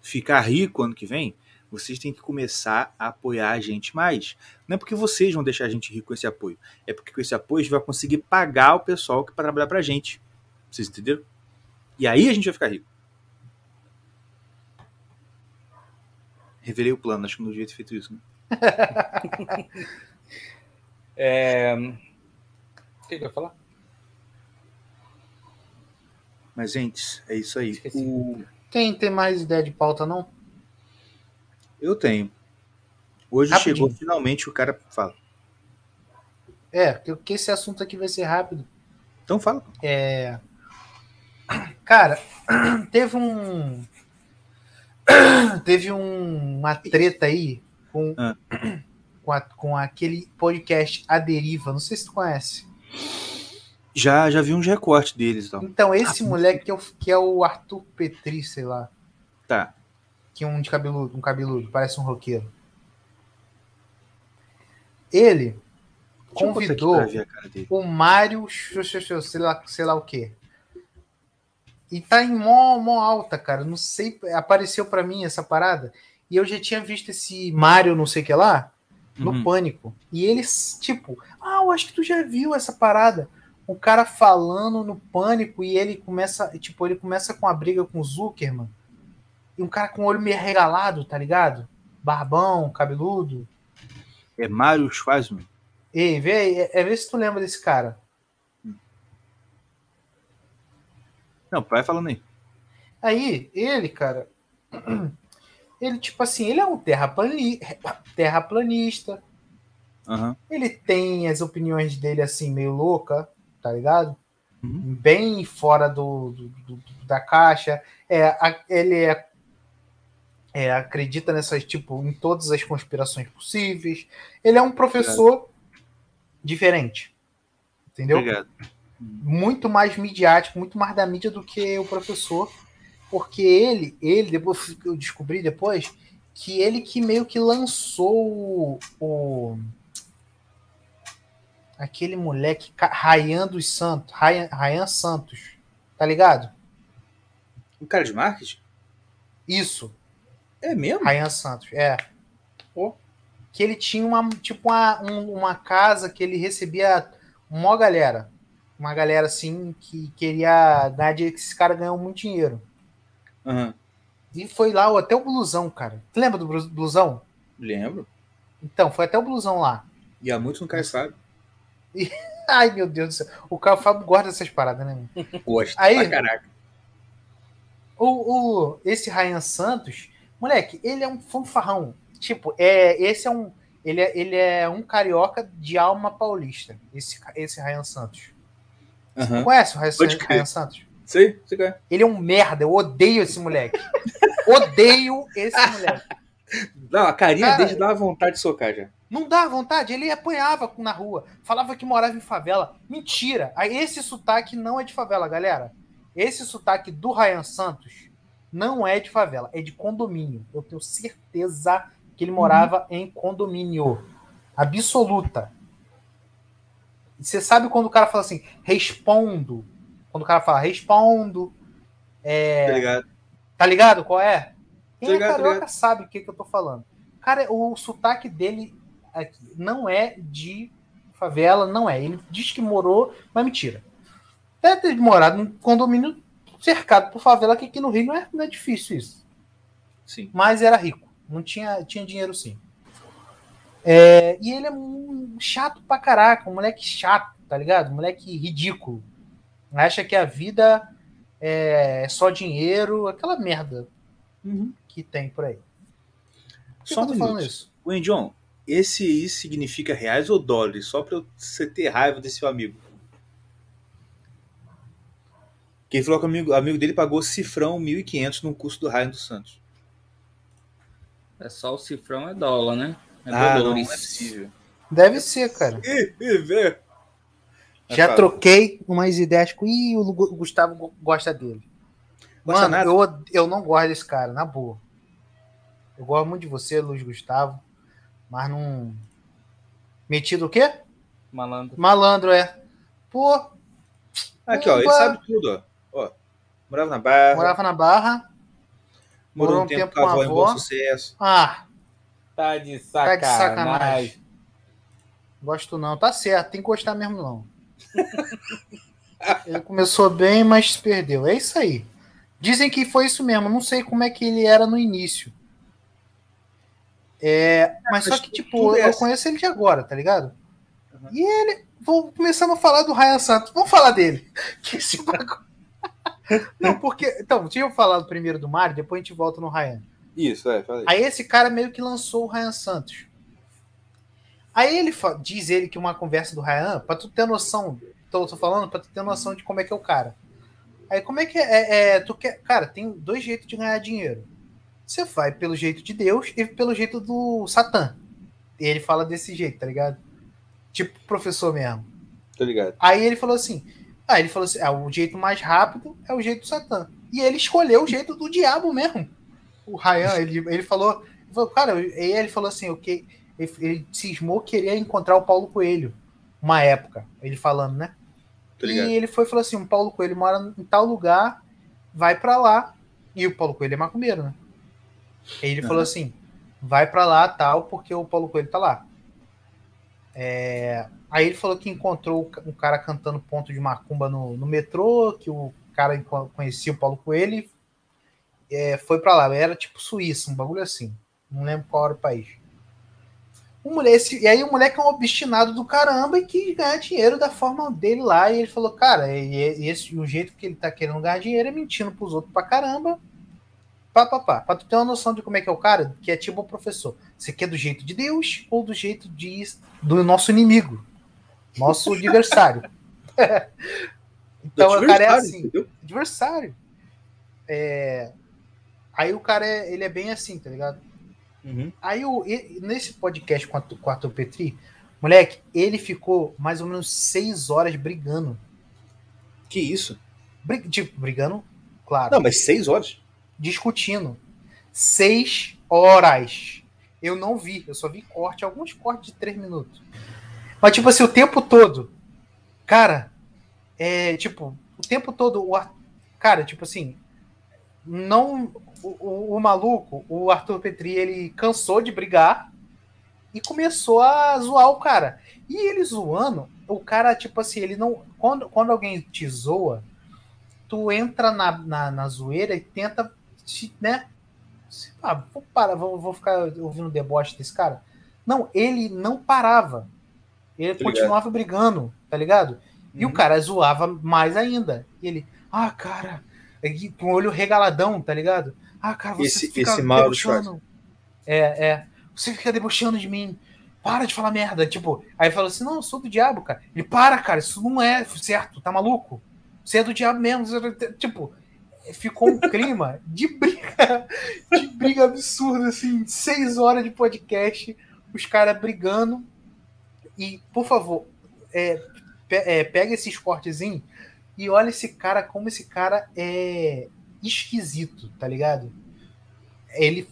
ficar rico ano que vem, vocês têm que começar a apoiar a gente mais. Não é porque vocês vão deixar a gente rico com esse apoio. É porque com esse apoio a gente vai conseguir pagar o pessoal que para trabalhar pra gente. Vocês entenderam? E aí a gente vai ficar rico. Revelei o plano, acho que não devia ter feito isso. Né? *laughs* É... O que que eu ia falar? Mas, gente, é isso aí. Esqueci. O- Quem tem mais ideia de pauta, não? Eu tenho. Hoje Rapidinho. chegou finalmente o cara fala. É, porque esse assunto aqui vai ser rápido. Então fala. É. Cara, *clears throat* teve um. *clears throat* Teve um- uma treta aí com, Ah. *clears throat* com, a- com aquele podcast A Deriva. Não sei se tu conhece. Já, já vi uns recortes deles e tal. Então, esse moleque que é, o, que é o Arthur Petri, sei lá. Tá. Que um de cabeludo, um cabeludo, parece um roqueiro. Ele convidou o Mário, sei lá, sei lá o quê. E tá em mó, mó alta, cara. Não sei, apareceu pra mim essa parada. E eu já tinha visto esse Mário, não sei o que lá, no Uhum. Pânico. E eles, tipo, ah, eu acho que tu já viu essa parada. O cara falando no Pânico e ele começa, tipo, ele começa com a briga com o Zuckerman. E um cara com o olho meio regalado, tá ligado? Barbão, cabeludo. É Mário Schwarzman. Ei, vê aí, é, é ver se tu lembra desse cara. Não, vai falando aí. Aí, ele, cara, *clears throat* ele, tipo assim, ele é um terraplani- terraplanista. Aham. Ele tem as opiniões dele, assim, meio louca, tá ligado? Uhum. Bem fora do, do- do- da caixa. É, a- ele é, é, acredita nessas, tipo, em todas as conspirações possíveis. Ele é um professor diferente. Entendeu? Obrigado. muito mais midiático, muito mais da mídia do que o professor, porque ele, ele depois eu descobri depois que ele que meio que lançou o, o- aquele moleque Ryan dos Santos, Ryan, Ryan Santos, tá ligado? Um cara de marketing? Isso, É mesmo? Ryan Santos, é. Pô. Que ele tinha uma tipo uma, um- uma casa que ele recebia uma galera, uma galera assim que queria ganhar dinheiro, que esse cara ganhou muito dinheiro. Aham. E foi lá até o blusão, cara. Tu lembra do blu- blusão? Lembro. Então, foi até o blusão lá. E há muitos não querem sabe. Ai, meu Deus do céu. O Caio Fábio gosta dessas paradas, né? Gosta. Aí- pra caraca. O, o, esse Ryan Santos, moleque, ele é um fanfarrão. Tipo, é, esse é um. Ele é, ele é um carioca de alma paulista. Esse, esse Ryan Santos. Aham. Conhece o Ryan. Ryan Santos? Sei, sei qual é. Ele é um merda. Eu odeio esse moleque. *laughs* odeio esse moleque. Não, a carinha Cara, dele dá vontade de socar já. Não dá vontade, ele apanhava na rua, falava que morava em favela. Mentira! Esse sotaque não é de favela, galera. Esse sotaque do Ryan Santos não é de favela, é de condomínio. Eu tenho certeza que ele morava em condomínio. Absoluta. E Você sabe quando o cara fala assim, respondo. Quando o cara fala respondo, Tá ligado? Tá ligado qual é? Quem Tô é ligado, tô carioca sabe o que, que eu tô falando. Cara, o sotaque dele aqui não é de favela, não é. Ele diz que morou, mas mentira. Deve ter morado num condomínio cercado por favela, que aqui no Rio não é, não é difícil isso. Sim. Mas era rico. Não tinha, tinha dinheiro sim. É, e ele é um chato pra caraca, um moleque chato, tá ligado? Um moleque ridículo. Acha que a vida é só dinheiro, aquela merda que tem por aí. Por que Só eu um tô falando isso? Wendion, esse aí significa reais ou dólares? Só pra você ter raiva desse seu amigo. Quem falou que o amigo, amigo dele pagou cifrão 1.500 no curso do Ryan dos Santos. É só o cifrão é dólar, né? É ah, não, não é possível. Deve ser, cara. Ih, ih, Já fala. troquei umas ideias com. Ih, o Gu- Gustavo go- gosta dele. Gosta Mano, nada? eu, eu não gosto desse cara, na boa. Eu gosto muito de você, Luiz Gustavo, mas não. Metido o quê? Malandro. Malandro, é. Pô, Aqui, ó, ele sabe tudo, ó. Morava na Barra, morava na Barra. morou morou um um tempo tempo com a avó em bom sucesso. Ah, Tá de tá de sacanagem. sacanagem. Gosto não. Tá certo, tem que gostar mesmo não. *laughs* ele começou bem, mas se perdeu. É isso aí. Dizem que foi isso mesmo. Não sei como é que ele era no início. É, mas só que, tipo, é eu assim. conheço ele de agora, tá ligado? Uhum. E ele. Vou começando a falar do Ryan Santos. Vamos falar dele. *laughs* Que esse bagulho. Não, porque. Então, tinha eu falado primeiro do Mário, depois a gente volta no Ryan. Isso, é, falei. Aí esse cara meio que lançou o Ryan Santos. Aí ele diz ele que uma conversa do Ryan, pra tu ter noção, tô, tô falando, pra tu ter noção de como é que é o cara. Aí como é que é, é, é, tu quer, cara, tem dois jeitos de ganhar dinheiro. Você vai pelo jeito de Deus e pelo jeito do Satã. E ele fala desse jeito, tá ligado? Tipo professor mesmo. Tô ligado. Aí ele falou assim: aí ele falou assim: ah, o jeito mais rápido é o jeito do Satã. E ele escolheu o jeito do diabo mesmo. O Ryan, ele, ele falou, ele falou, cara, e aí ele falou assim, o que ele, ele cismou querer encontrar o Paulo Coelho uma época, ele falando, né? E ele foi e falou assim: o Paulo Coelho mora em tal lugar, vai pra lá. E o Paulo Coelho é macumbeiro, né? Aí ele falou Aham. assim: vai pra lá, tal, porque o Paulo Coelho tá lá. É, Aí ele falou que encontrou um cara cantando ponto de macumba no, no metrô, que o cara conhecia o Paulo Coelho e é, foi pra lá. Era tipo Suíça, um bagulho assim. Não lembro qual era o país. O moleque, e aí o moleque é um obstinado do caramba e quis ganhar dinheiro da forma dele lá. E ele falou, cara, e, e esse, o jeito que ele tá querendo ganhar dinheiro é mentindo pros outros pra caramba. Pá, pá, pá. Pra tu ter uma noção de como é que é o cara, que é tipo o professor. Você quer do jeito de Deus ou do jeito de, do nosso inimigo? Nosso *laughs* adversário. então o cara é assim Entendeu? adversário. É, Aí o cara é, ele é bem assim, tá ligado? Uhum. Aí o, nesse podcast com, a, com Arthur Petri, moleque, ele ficou mais ou menos seis horas brigando. Que isso? Tipo, brigando, claro. Não, mas seis horas? Discutindo. Seis horas. Eu não vi, eu só vi corte, alguns cortes de três minutos. Mas, tipo assim, o tempo todo. Cara, é tipo, o tempo todo, o Ar- cara, tipo assim, não. O, o- o maluco, o Arthur Petri, ele cansou de brigar e começou a zoar o cara. E ele zoando, o cara, tipo assim, ele não. Quando, quando alguém te zoa, tu entra na, na, na zoeira e tenta, te, né? se- Ah, vou parar, vou, vou ficar ouvindo o deboche desse cara. Não, ele não parava. Ele Tô continuava brigando, tá ligado? E o Uhum. cara zoava mais ainda. E ele, ah, cara, e com o olho regaladão, tá ligado? Ah, cara, você Esse- fica esse debochando. É, é. Você fica debochando de mim. Para de falar merda. Tipo, aí falou assim: não, eu sou do diabo, cara. Ele, para, cara, isso não é certo, tá maluco? Você é do diabo mesmo. Você- Tipo, ficou um clima de briga, de briga absurda, assim, seis horas de podcast, os caras brigando. E, por favor, é, pe- é, pega esse esportezinho e olha esse cara, como esse cara é esquisito, tá ligado? Ele,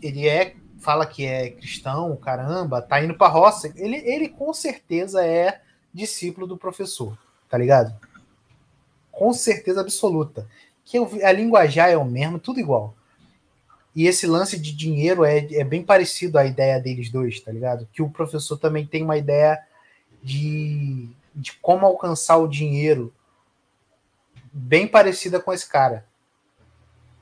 ele é, fala que é cristão, caramba, tá indo pra roça. Ele, ele com certeza é discípulo do professor, tá ligado? Com certeza absoluta. Que a linguajar é o mesmo, tudo igual. E esse lance de dinheiro é, é bem parecido à ideia deles dois, tá ligado? Que o professor também tem uma ideia de, de como alcançar o dinheiro bem parecida com esse cara.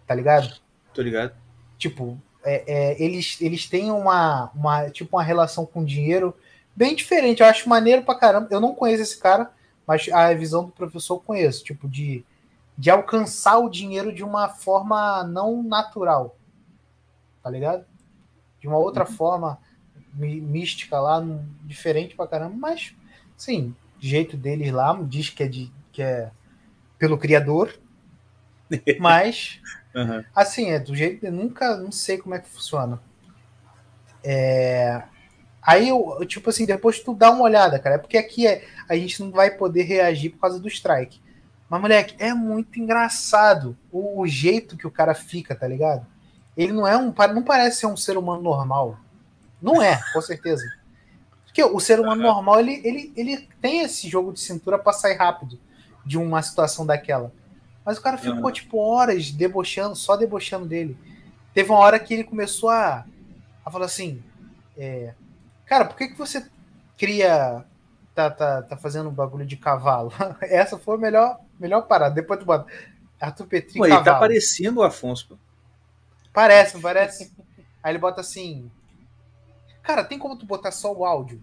Tá ligado? Tô ligado. Tipo, é, é, eles, eles têm uma, uma, tipo, uma relação com dinheiro bem diferente. Eu acho maneiro pra caramba. Eu não conheço esse cara, mas a visão do professor eu conheço. Tipo, de, de alcançar o dinheiro de uma forma não natural. Tá ligado? De uma outra forma mí- mística lá, diferente pra caramba. Mas, sim, jeito deles lá, diz que é, de, que é pelo criador. *laughs* Mas Aham. Assim, é do jeito eu nunca não sei como é que funciona. É, Aí eu, eu, tipo assim, depois tu dá uma olhada, cara. É porque aqui é, a gente não vai poder reagir por causa do strike. Mas, moleque, é muito engraçado o, o jeito que o cara fica, tá ligado? Ele não é um. Não parece ser um ser humano normal. Não é, com certeza. Porque o ser humano normal, ele, ele, ele tem esse jogo de cintura pra sair rápido de uma situação daquela. Mas o cara ficou, Uhum. tipo, horas debochando, só debochando dele. Teve uma hora que ele começou a, a falar assim: é, Cara, por que, que você cria. Tá, tá, tá fazendo um bagulho de cavalo? *laughs* Essa foi a melhor, melhor parada. Depois tu bota. Arthur Petri Pô, ele tá parecendo o Afonso, pô. Parece, não parece? *laughs* Aí ele bota assim. Cara, tem como tu botar só o áudio?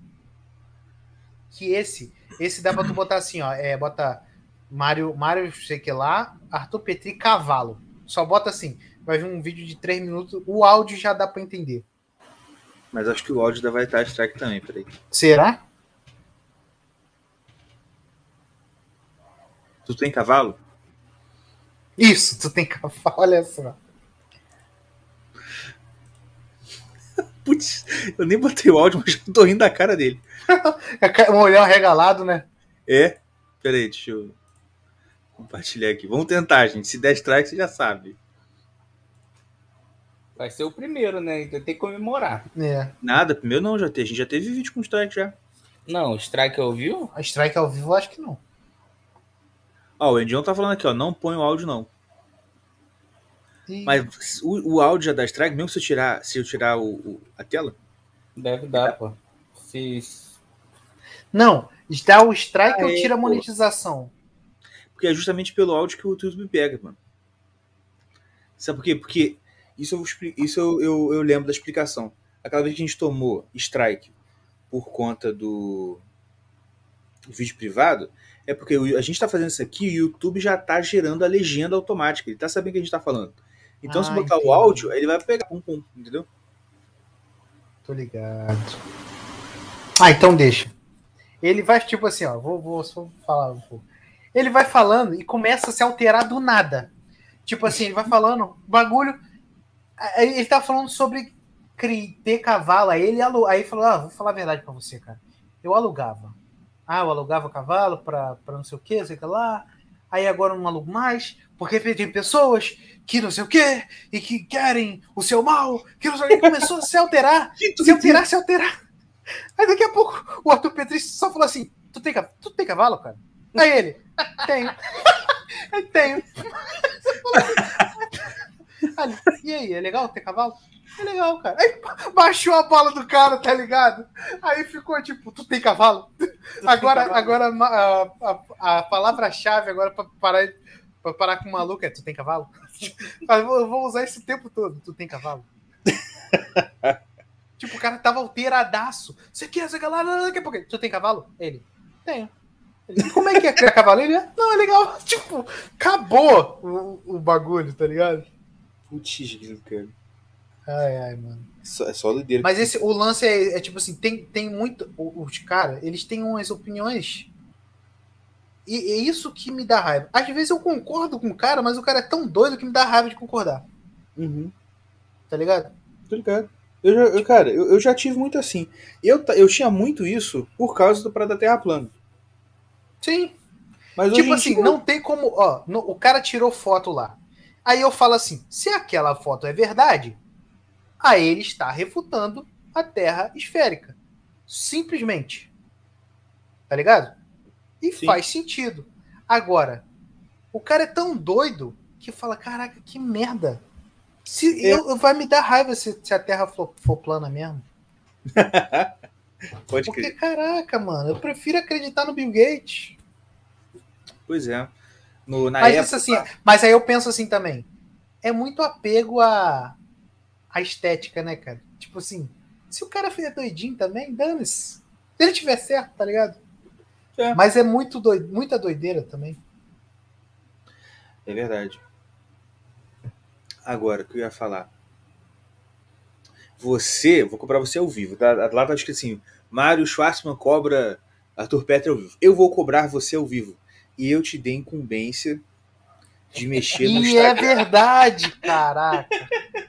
Que esse, esse dá pra tu botar assim, ó. É, bota Mário, Mário, sei que lá, Arthur Petri cavalo. Só bota assim. Vai vir um vídeo de 3 minutos. O áudio já dá pra entender. Mas acho que o áudio da vai estar strike também, peraí. Será? Tu tem cavalo? Isso, tu tem cavalo, olha só. *laughs* Putz, eu nem botei o áudio, mas *laughs* já tô rindo da cara dele. *laughs* Um olhão regalado, né? É? Peraí, deixa eu compartilhar aqui. Vamos tentar, gente. Se der strike, você já sabe. Vai ser o primeiro, né? Então tem que comemorar. É. Nada, primeiro não, já teve. A gente já teve vídeo com strike já. Não, o Strike ouviu? A strike ao vivo, eu acho que não. Ó, o Endion tá falando aqui, ó. Não põe o áudio, não. E- Mas o, o áudio já dá strike, mesmo se eu tirar, se eu tirar o, o- a tela? Deve dar, pô. Se... Não, dá o strike ou é, tira a monetização? Porque é justamente pelo áudio que o YouTube pega, mano. Sabe por quê? Porque isso eu, isso eu, eu, eu lembro da explicação. Aquela vez que a gente tomou strike por conta do, do vídeo privado, é porque a gente tá fazendo isso aqui e o YouTube já tá gerando a legenda automática. Ele tá sabendo o que a gente tá falando. Então, se Ah, botar entendi. o áudio, ele vai pegar pum pum, entendeu? Tô ligado. Ah, então deixa. Ele vai, tipo assim, ó, vou, vou só falar um pouco. Ele vai falando e começa a se alterar do nada. Tipo assim, ele vai falando, bagulho. Ele tá falando sobre ter cavalo. Aí ele alu... aí falou: Ah, vou falar a verdade pra você, cara. Eu alugava. Ah, eu alugava cavalo pra, pra não sei o que, sei o lá. Aí agora eu não alugo mais, porque tem pessoas que não sei o que e que querem o seu mal, que não sei o que. Começou a se alterar, *laughs* se alterar, se alterar. Aí daqui a pouco o Arthur Petri só falou assim: Tu tem, tu tem cavalo, cara? Aí ele: Tenho. *laughs* *laughs* Aí tenho. E aí, é legal ter cavalo? É legal, cara. Aí *laughs* baixou a bola do cara, tá ligado? Aí ficou tipo, tu tem cavalo? *laughs* Agora, cavalo? agora a, a, a palavra-chave agora pra parar, pra parar com o maluco é tu tem cavalo? *laughs* Mas eu vou- usar esse tempo todo. Tu tem cavalo? Tipo, o cara tava alteradaço. Você quer, você quer lá, daqui a pouco. Tu tem cavalo? Ele. Tenho. Ele, Como é que é criar cavalo? Ele, não, é legal. Tipo, acabou o, o bagulho, tá ligado? Putz, cara. Ai, ai, mano. É só, doideira. Mas esse, o lance é, é tipo assim, tem, tem muito. Os caras, eles têm umas opiniões. E é isso que me dá raiva. Às vezes eu concordo com o cara, mas o cara é tão doido que me dá raiva de concordar. Uhum. Tá ligado? Tô ligado. Eu já, eu, cara, eu, eu já tive muito assim. Eu, eu tinha muito isso por causa do Praia da Terra Plana. Sim. Mas Tipo assim, dia- não tem como. Ó, no- o cara tirou foto lá. Aí eu falo assim: se aquela foto é verdade, aí ele está refutando a Terra esférica. Simplesmente. Tá ligado? E Sim. faz sentido. Agora, o cara é tão doido que fala: caraca, que merda. Se, É. eu, vai me dar raiva se, se a Terra for, for plana mesmo. *laughs* Pode Porque, crer. caraca, mano, eu prefiro acreditar no Bill Gates. Pois é. No, na Mas época, isso assim, mas aí eu penso assim também. É muito apego à, à estética, né, cara? Tipo assim, se o cara fizer doidinho também, dane-se. Se ele tiver certo, tá ligado? É. Mas é muito doido, muita doideira também. É verdade. Agora, o que eu ia falar? Você, vou cobrar você ao vivo. Tá? Lá tá escrito assim: Mário Schwartzman cobra Arthur Petri ao vivo. Eu vou cobrar você ao vivo. E eu te dei incumbência de mexer no E é Instagram. verdade, caraca. *laughs*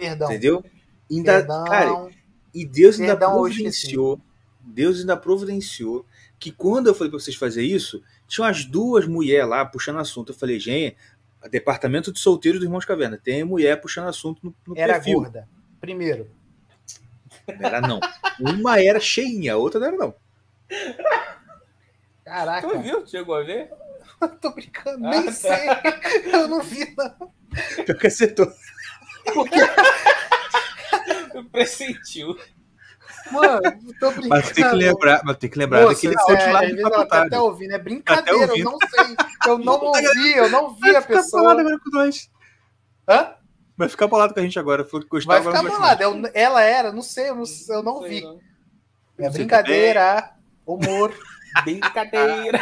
Perdão. Entendeu? Ainda, Perdão. cara, e Deus ainda Perdão, eu providenciou. Deus ainda providenciou que quando eu falei pra vocês fazer isso, tinha umas duas mulheres lá puxando assunto. Eu falei, gente, departamento de solteiros do Irmãos Caverna, tem mulher puxando assunto no, no Era perfil. gorda. Primeiro. Não era não. Uma era cheinha, a outra não era não. Caraca, Tu viu? Chegou a ver? *laughs* tô brincando, Ah, nem tá. sei. Eu não vi, não. Pior que acertou. *laughs* Pressentiu. Mano, tô brincando. Mas tem que lembrar, mas tem que lembrar Moça, daquele é, lá às do tá até ouvindo, é brincadeira, eu ouvindo. não sei. Eu não ouvi, eu não vi a Vai ficar pessoa. bolado agora com nós. Hã? Vai ficar bolado com a gente agora. Que Vai ficar não bolada. Eu- Ela era, não sei, eu não, eu não sei, vi. não. É brincadeira, humor, *laughs* Brincadeira.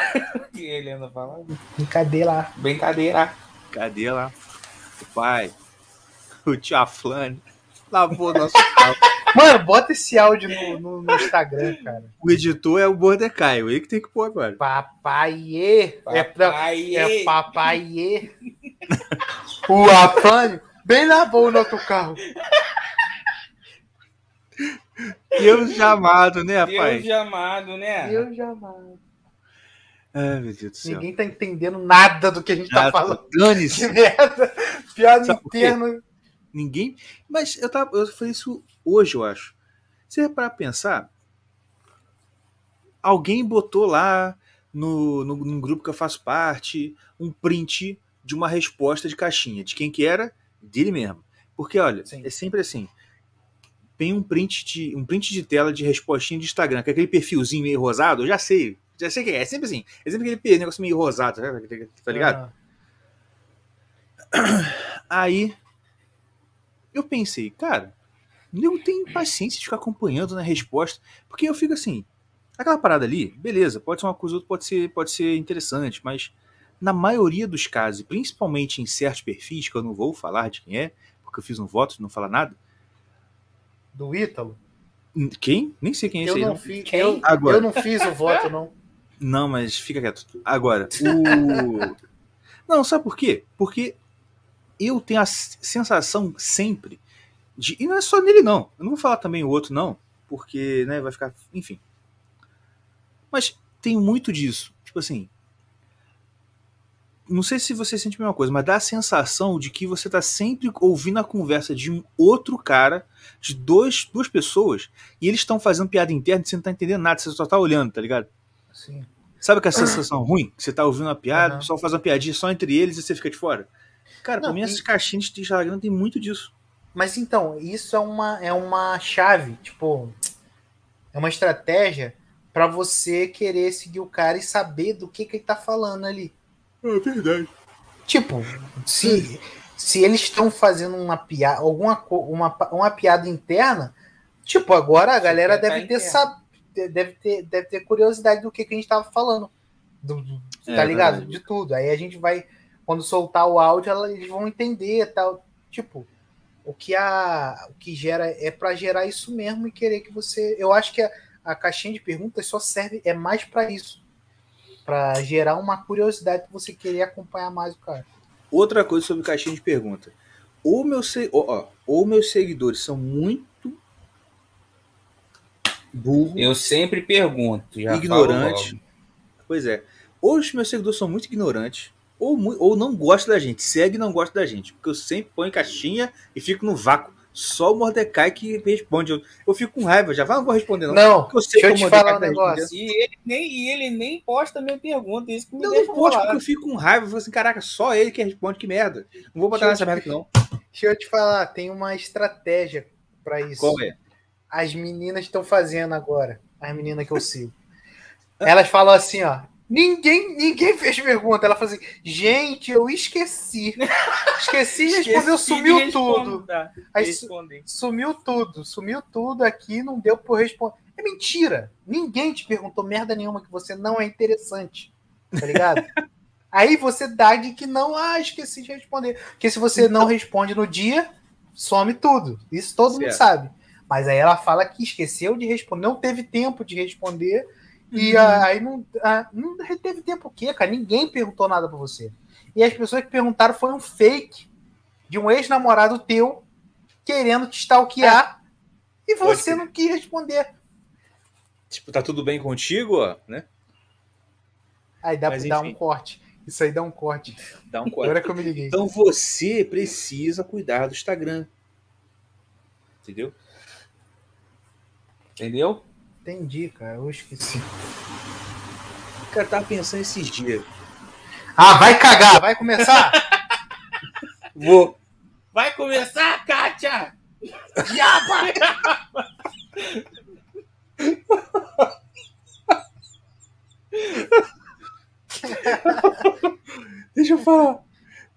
que ele anda falando. brincadeira. Brincadeira. O pai. O tio Aflane. Lavou nosso carro. Mano, bota esse áudio no, no- no Instagram, cara. O editor é o Mordecai. Ele que tem que pôr agora. Papaiê. É, pra- Papai. é papaiê. o Afânio, bem lavou no outro carro. Deus chamado, né, pai? Deus amado, né? Eu jamais. Ai, meu Deus do céu. Ninguém tá entendendo nada do que a gente tá Ah, falando. Que Dane-se. merda. Piada interna. Ninguém. Mas eu, tava, eu falei isso hoje, eu acho. Se é para pensar, alguém botou lá no, no, num grupo que eu faço parte um print de uma resposta de caixinha. De quem que era? Dele mesmo. Porque, olha, Sim. é sempre assim. Tem um print, de, um print de tela de respostinha de Instagram, que é aquele perfilzinho meio rosado, eu já sei. Já sei que é. É sempre assim. É sempre aquele negócio meio rosado, tá ligado? Ah, Aí eu pensei, cara, eu tenho paciência de ficar acompanhando na resposta, porque eu fico assim, aquela parada ali, beleza, pode ser uma coisa ou outra, pode ser, pode ser interessante, mas na maioria dos casos, principalmente em certos perfis, que eu não vou falar de quem é, porque eu fiz um voto, não falar nada. do Ítalo? Quem? Nem sei quem é esse Eu aí. não, Não. fiz, Quem? eu, Agora. eu não fiz o voto, não. Não, mas fica quieto. Agora, o. *laughs* não, sabe por quê? Porque eu tenho a sensação sempre de. E não é só nele, não. Eu não vou falar também o outro, não. Porque, né, vai ficar. Enfim. Mas tem muito disso. Tipo assim. Não sei se você sente a mesma coisa, mas dá a sensação de que você tá sempre ouvindo a conversa de um outro cara, de dois, duas pessoas, e eles estão fazendo piada interna e você não tá entendendo nada, você só tá olhando, tá ligado? Sim. Sabe aquela sensação ruim? Que você tá ouvindo uma piada, Aham. o pessoal faz uma piadinha só entre eles e você fica de fora? Cara, pra Não, mim e- essas caixinhas de Instagram tem muito disso. Mas então, isso é uma, é uma chave, tipo, é uma estratégia pra você querer seguir o cara e saber do que, que ele tá falando ali. É verdade. Tipo, se, se eles estão fazendo uma piada, alguma uma, uma piada interna, Tipo, agora a galera tá deve ter, sab... deve, ter, deve ter curiosidade do que, que a gente tava falando. Do, do- É, tá ligado? verdade. De tudo. Aí a gente vai, quando soltar o áudio, ela- eles vão entender tal. Tipo, o que a o que gera é pra gerar isso mesmo e querer que você. Eu acho que a, a caixinha de perguntas só serve, é mais pra isso. Pra gerar uma curiosidade pra você querer acompanhar mais o cara. Outra coisa sobre caixinha de pergunta. Ou, meu ó, ó, ou meus seguidores são muito burros, Eu sempre pergunto, logo. Pois é. Ou os meus seguidores são muito ignorantes, ou, ou não gostam da gente. Segue e não gosta da gente. Porque eu sempre ponho caixinha e fico no vácuo. Só o Mordecai que responde. Eu, eu fico com raiva já. Vai, não vou responder, não. Não, Porque eu sei deixa eu te Mordecai falar um tá negócio. E ele nem, e ele nem posta a minha pergunta, isso que me Não, deixa não bolado. porque eu fico com raiva. Eu falo assim, caraca, só ele que responde, que merda. Não vou botar Deixa nessa merda aqui, não. Deixa eu te falar, tem uma estratégia pra isso. Qual é? as meninas estão fazendo agora. As meninas que eu sigo. Elas falam assim, ó. Ninguém, ninguém fez pergunta. Ela fala assim, gente, eu esqueci. Esqueci de responder, Esqueci de sumiu responder. tudo. Aí respondi. sumiu tudo, sumiu tudo aqui, não deu eu responder. É mentira. Ninguém te perguntou merda nenhuma que você não é interessante. Tá ligado? *laughs* Aí você dá de que não, ah, esqueci de responder. Porque se você não responde no dia, some tudo. Isso todo mundo Certo. sabe. Mas aí ela fala que esqueceu de responder, não teve tempo de responder. E Uhum. ah, aí não, ah, não teve tempo o quê, cara? Ninguém perguntou nada pra você. E as pessoas que perguntaram foi um fake de um ex-namorado teu querendo te stalkear e Pode você não quis responder. Tipo, tá tudo bem contigo, ó, né? Aí dá, Mas, dá um corte. Isso aí dá um corte. Dá um corte. Agora que eu me liguei. Então você precisa cuidar do Instagram. Entendeu? Entendeu? Entendi, cara. Eu esqueci. O cara tava pensando esses dias. Ah, vai cagar! Vai começar? *laughs* Vou. Vai começar, Kátia! Diaba! *laughs* Deixa eu falar.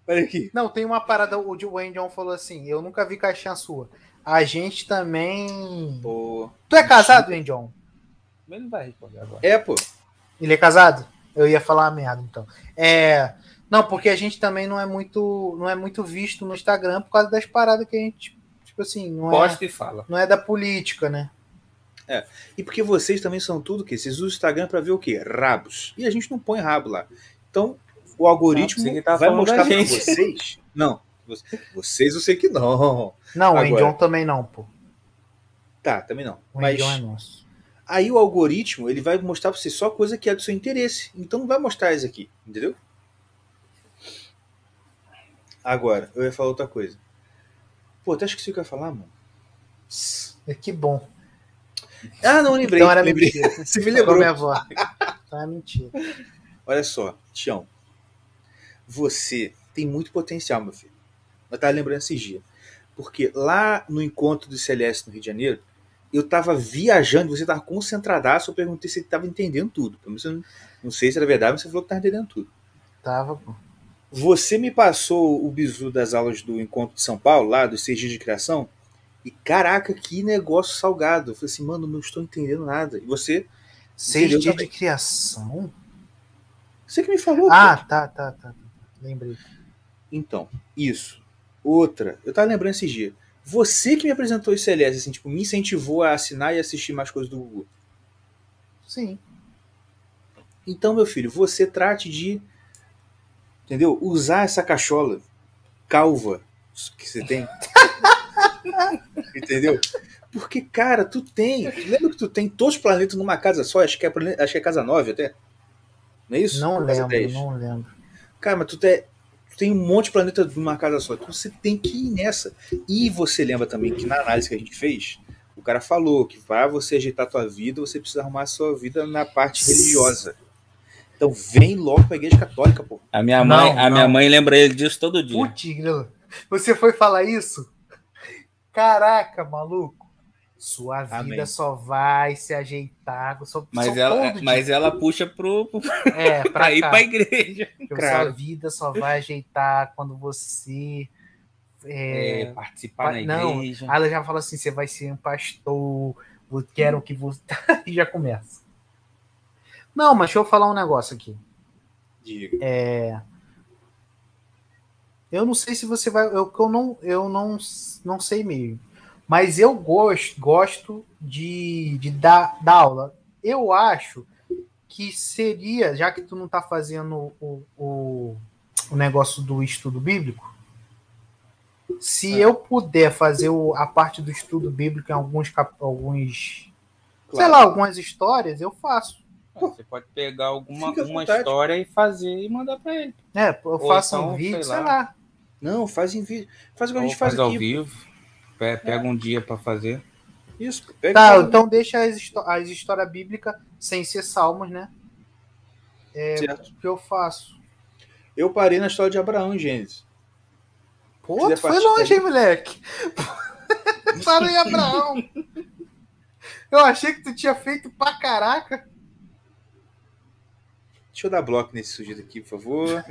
Olha aqui. Não, tem uma parada. O Dwayne John falou assim: Eu nunca vi caixinha sua. A gente também. Pô. Tu é casado, Dwayne John? Ele não vai responder agora. É, pô. Ele é casado? Eu ia falar uma merda, então. É. Não, porque a gente também não é muito, não é muito visto no Instagram por causa das paradas que a gente, tipo assim, não é, Posta e fala. não é da política, né? E porque vocês também são tudo o quê? Vocês usam o Instagram pra ver o quê? Rabos. E a gente não põe rabo lá. Então, o algoritmo Não, que tava vai mostrar pra gente. vocês. *laughs* Não. Você- Vocês eu sei que não. Não, o Agora- Indion também não, pô. Tá, também não. O Mas Indion é nosso. Aí o algoritmo, ele vai mostrar pra você só coisa que é do seu interesse. Então não vai mostrar isso aqui, entendeu? Agora, eu ia falar outra coisa. Pô, até esqueci o que eu ia falar, mano. É Que bom. Ah, não, lembrei. Então era lembrei. mentira. *laughs* Você me lembrou. minha avó. É mentira. Olha só, Tião. Você tem muito potencial, meu filho. Eu tava lembrando esses dias. Porque lá no encontro do CLS no Rio de Janeiro, eu tava viajando, você tava concentradaço, eu perguntei se ele tava entendendo tudo. Não, não sei se era verdade, mas você falou que tava entendendo tudo. Tava, pô. Você me passou o bizu das aulas do encontro de São Paulo, lá, dos seis dias de criação, e caraca, que negócio salgado. Eu falei assim, mano, não estou entendendo nada. E você, Seis dias também. de criação? você que me falou. Ah, pô. tá, tá, tá. Lembrei. Então, isso. Outra, eu tava lembrando esses dias. Você que me apresentou esse CLS, assim, tipo, me incentivou a assinar e assistir mais coisas do Google. Sim. Então, meu filho, você trate de, entendeu? Usar essa cachola calva que você tem. *laughs* entendeu? Porque, cara, tu tem. Lembra que tu tem todos os planetas numa casa só? Acho que é, acho que é casa 9 até. Não é isso? Não Ou lembro, 10? não lembro. Cara, mas tu, te- tu tem um monte de planeta numa casa só. Então você tem que ir nessa. E você lembra também que na análise que a gente fez, o cara falou que para você ajeitar a tua vida, você precisa arrumar a sua vida na parte religiosa. Então vem logo pra igreja católica, pô. A minha Não, mãe, a não. minha mãe lembra ele disso todo dia. Putz. Você foi falar isso? Caraca, maluco. Sua vida Amém. só vai se ajeitar. Só, Mas só ela, mas dia. ela puxa pro, pro é, *laughs* pra ir cá. pra igreja. *laughs* Cara. Sua vida só vai ajeitar quando você é, É, participar na não, igreja. Aí ela já fala assim: você vai ser um pastor, eu quero que você. *laughs* e já começa. Não, mas deixa eu falar um negócio aqui. Diga. É, Eu não sei se você vai. Eu, eu, não, eu não, não sei mesmo. Mas eu gosto, gosto de, de dar, dar aula. Eu acho que seria, já que tu não tá fazendo o, o, o negócio do estudo bíblico, se eu puder fazer o- a parte do estudo bíblico em alguns, cap- alguns sei Claro. lá, algumas histórias, eu faço. Você pode pegar alguma uma história e fazer e mandar pra ele. É, eu faço então, um vídeo, sei sei lá. lá. Não, faz em vídeo. Faz igual a Ou gente faz, faz ao aqui. vivo. Pe- Pega um dia pra fazer. Isso. Pega Tá, faz. então deixa as, as histórias bíblicas sem ser salmos, né? Certo. O que eu faço? Eu parei na história de Abraão em Gênesis. Pô, tu foi longe, hein, moleque? *laughs* Para aí, Abraão. Eu achei que tu tinha feito pra caraca. Deixa eu dar bloco nesse sujeito aqui, por favor.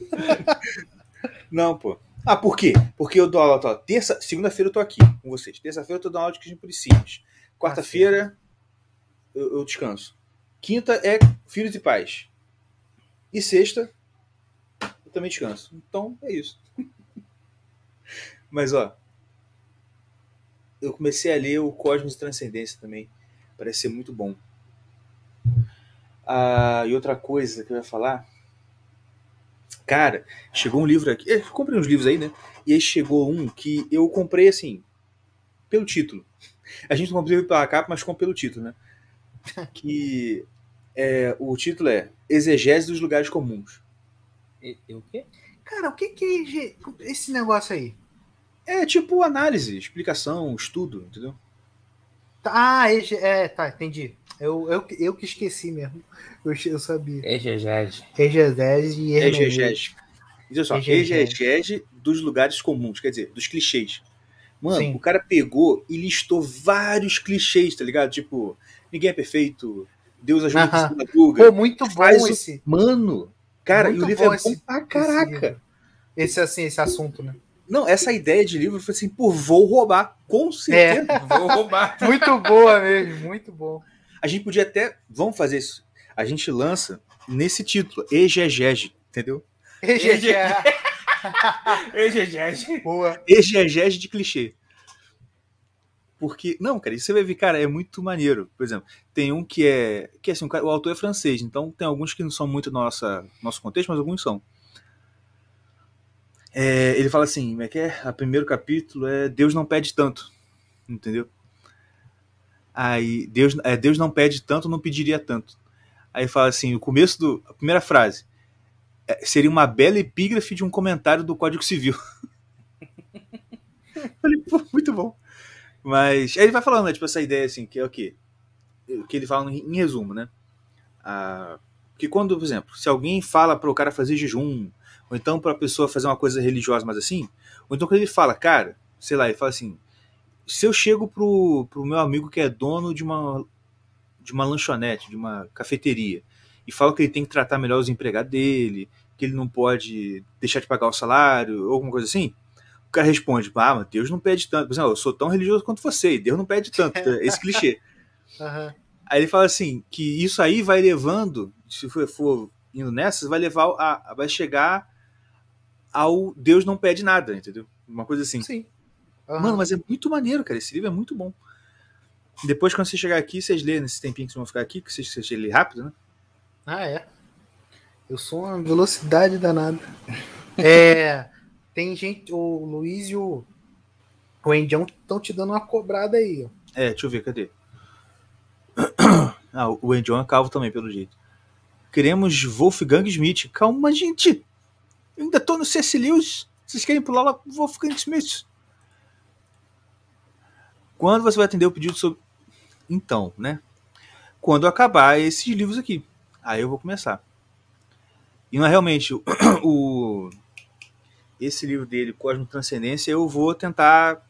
*laughs* Não, pô. Ah, por quê? Porque eu dou aula, terça, segunda-feira eu tô aqui com vocês. Terça-feira eu tô dando aula de Cristina por Simples. Quarta-feira eu, eu descanso. Quinta é Filhos e Pais. E sexta eu também descanso. Então é isso. *laughs* Mas ó, eu comecei a ler o Cosmos e Transcendência também. Parece ser muito bom. Ah, e outra coisa que eu ia falar. Cara, chegou um livro aqui. Eu comprei uns livros aí, né? E aí chegou um que eu comprei assim, pelo título. *laughs* A gente não comprou pela capa, mas comprou pelo título, né? *laughs* Que é, o título é Exegese dos Lugares Comuns. E, e o quê? Cara, o que que é esse- esse negócio aí? É tipo análise, explicação, estudo, entendeu? Ah, ege- é, tá, entendi. Eu, eu, eu que esqueci mesmo. Eu, eu sabia. Exegese. Exegese e. Exegese. Diz só, Exegese. exegese dos lugares comuns, quer dizer, dos clichês. Mano, Sim. o cara pegou e listou vários clichês, tá ligado? Tipo, ninguém é perfeito, Deus ajuda quem se madruga. Pô, muito bom Faz o- esse. Mano, cara, Muito e o livro bom é esse- bom pra caraca. Esse, assim, esse assunto, né? Não, essa ideia de livro foi assim, pô, vou roubar, com certeza. É. Vou roubar. *laughs* Muito boa mesmo, muito bom. A gente podia até, vamos fazer isso, a gente lança nesse título, Egegege, entendeu? Exegese. *laughs* Exegese. Boa. Exegese de clichê. Porque, não, cara, isso você vai ver, cara, é muito maneiro. Por exemplo, tem um que é. Que assim, o cara- o autor é francês, então tem alguns que não são muito nossa, nosso contexto, mas alguns são. É, ele fala assim, como é que é? O primeiro capítulo é Deus não pede tanto. Entendeu? Aí, Deus, é, Deus não pede tanto, não pediria tanto. Aí fala assim, o começo do. A primeira frase. é, seria uma bela epígrafe de um comentário do Código Civil. *laughs* Falei, pô, muito bom. Mas aí ele vai falando, né, tipo, essa ideia assim, que é o quê? O que ele fala em resumo, né? Ah, que quando, por exemplo, se alguém fala para o cara fazer jejum, ou então para a pessoa fazer uma coisa religiosa, mas assim, ou então quando ele fala, cara, sei lá, ele fala assim, se eu chego pro, pro meu amigo que é dono de uma de uma lanchonete, de uma cafeteria, e falo que ele tem que tratar melhor os empregados dele, que ele não pode deixar de pagar o salário, ou alguma coisa assim, o cara responde, ah, mas Deus não pede tanto. Por exemplo, eu sou tão religioso quanto você, e Deus não pede tanto. Esse clichê. *laughs* Aham. Aí ele fala assim, que isso aí vai levando, se for, for indo nessa, vai levar a- vai chegar ao Deus não pede nada, entendeu? Uma coisa assim. Sim. Aham. Mano, mas é muito maneiro, cara. Esse livro é muito bom. Depois, quando você chegar aqui, vocês lêem nesse tempinho que vocês vão ficar aqui, que vocês, vocês lêem rápido, né? Ah, é. Eu sou uma velocidade danada. *laughs* É. Tem gente, o Luiz e o, o Endião estão te dando uma cobrada aí, ó. É, deixa eu ver, cadê? *coughs* Ah, o John é calvo também, pelo jeito. Queremos Wolfgang Smith. Calma, gente! Eu ainda tô no C.S. Lewis. Vocês querem pular lá pro Wolfgang Smith? Quando você vai atender o pedido sobre. Então, né? Quando acabar esses livros aqui. Aí eu vou começar. E não é realmente o. *clears throat* esse livro dele, Cosmo Transcendência, eu vou tentar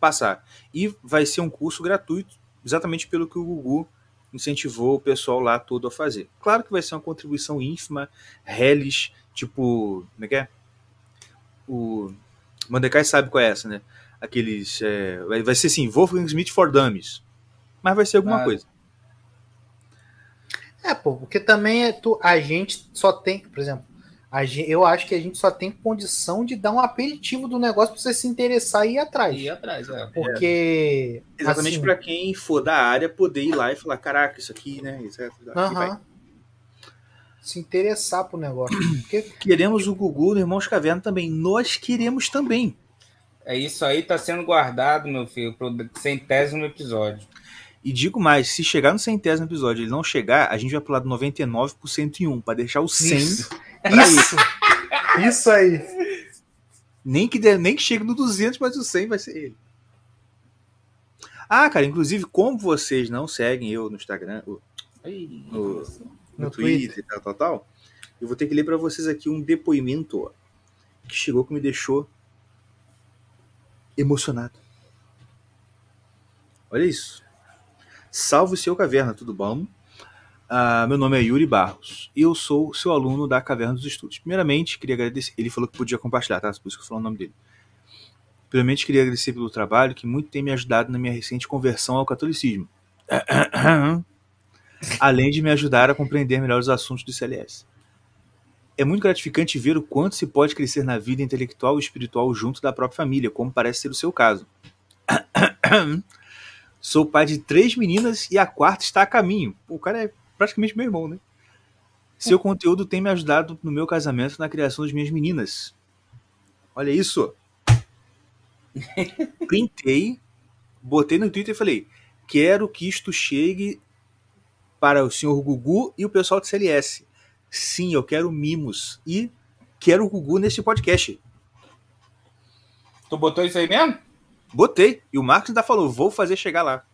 passar. E vai ser um curso gratuito, exatamente pelo que o Gugu incentivou o pessoal lá todo a fazer. Claro que vai ser uma contribuição ínfima, reles, tipo, como é que é? o Mandecai sabe qual é essa, né? Aqueles. É, vai, vai ser assim, Wolfgang Smith for Dummies. Mas vai ser alguma Ah. coisa. É, pô, porque também é tu, a gente só tem, por exemplo, a gen- eu acho que a gente só tem condição de dar um aperitivo do negócio pra você se interessar e ir atrás. E atrás, é. Porque. Exatamente assim, pra quem for da área poder ir lá e falar: caraca, isso aqui, né? Isso aqui vai. aham. Se interessar pro negócio. *clears throat* Porque Queremos o Gugu no Irmãos Caverna também. Nós queremos também. É isso aí, tá sendo guardado, meu filho, pro centésimo episódio. E digo mais: se chegar no centésimo episódio e ele não chegar, a gente vai pular do 99 pro 101, pra deixar o 100. Isso. Isso! Isso aí. Nem que, der, nem que chegue no 200, mas o 100 vai ser ele. Ah, cara, inclusive, como vocês não seguem eu no Instagram, o- no, no No Twitter e tal, tal, tal, eu vou ter que ler pra vocês aqui um depoimento ó, que chegou que me deixou emocionado. Olha isso. Salve o seu caverna, tudo bom? Ah, meu nome é Yuri Barros e eu sou seu aluno da Caverna dos Estudos. Primeiramente, queria agradecer. Ele falou que podia compartilhar, tá? Por isso que eu falei o nome dele. Primeiramente, queria agradecer pelo trabalho que muito tem me ajudado na minha recente conversão ao catolicismo. *coughs* Além de me ajudar a compreender melhor os assuntos do CLS. É muito gratificante ver o quanto se pode crescer na vida intelectual e espiritual junto da própria família, como parece ser o seu caso. *coughs* Sou pai de três meninas e a quarta está a caminho. O cara é praticamente meu irmão, né? Seu conteúdo tem me ajudado no meu casamento na criação das minhas meninas. Olha isso. *laughs* Printei, botei no Twitter e falei: quero que isto chegue para o senhor Gugu e o pessoal do CLS. Sim, eu quero mimos e quero o Gugu nesse podcast. Tu botou isso aí mesmo? Botei. E o Marcos ainda falou: vou fazer chegar lá.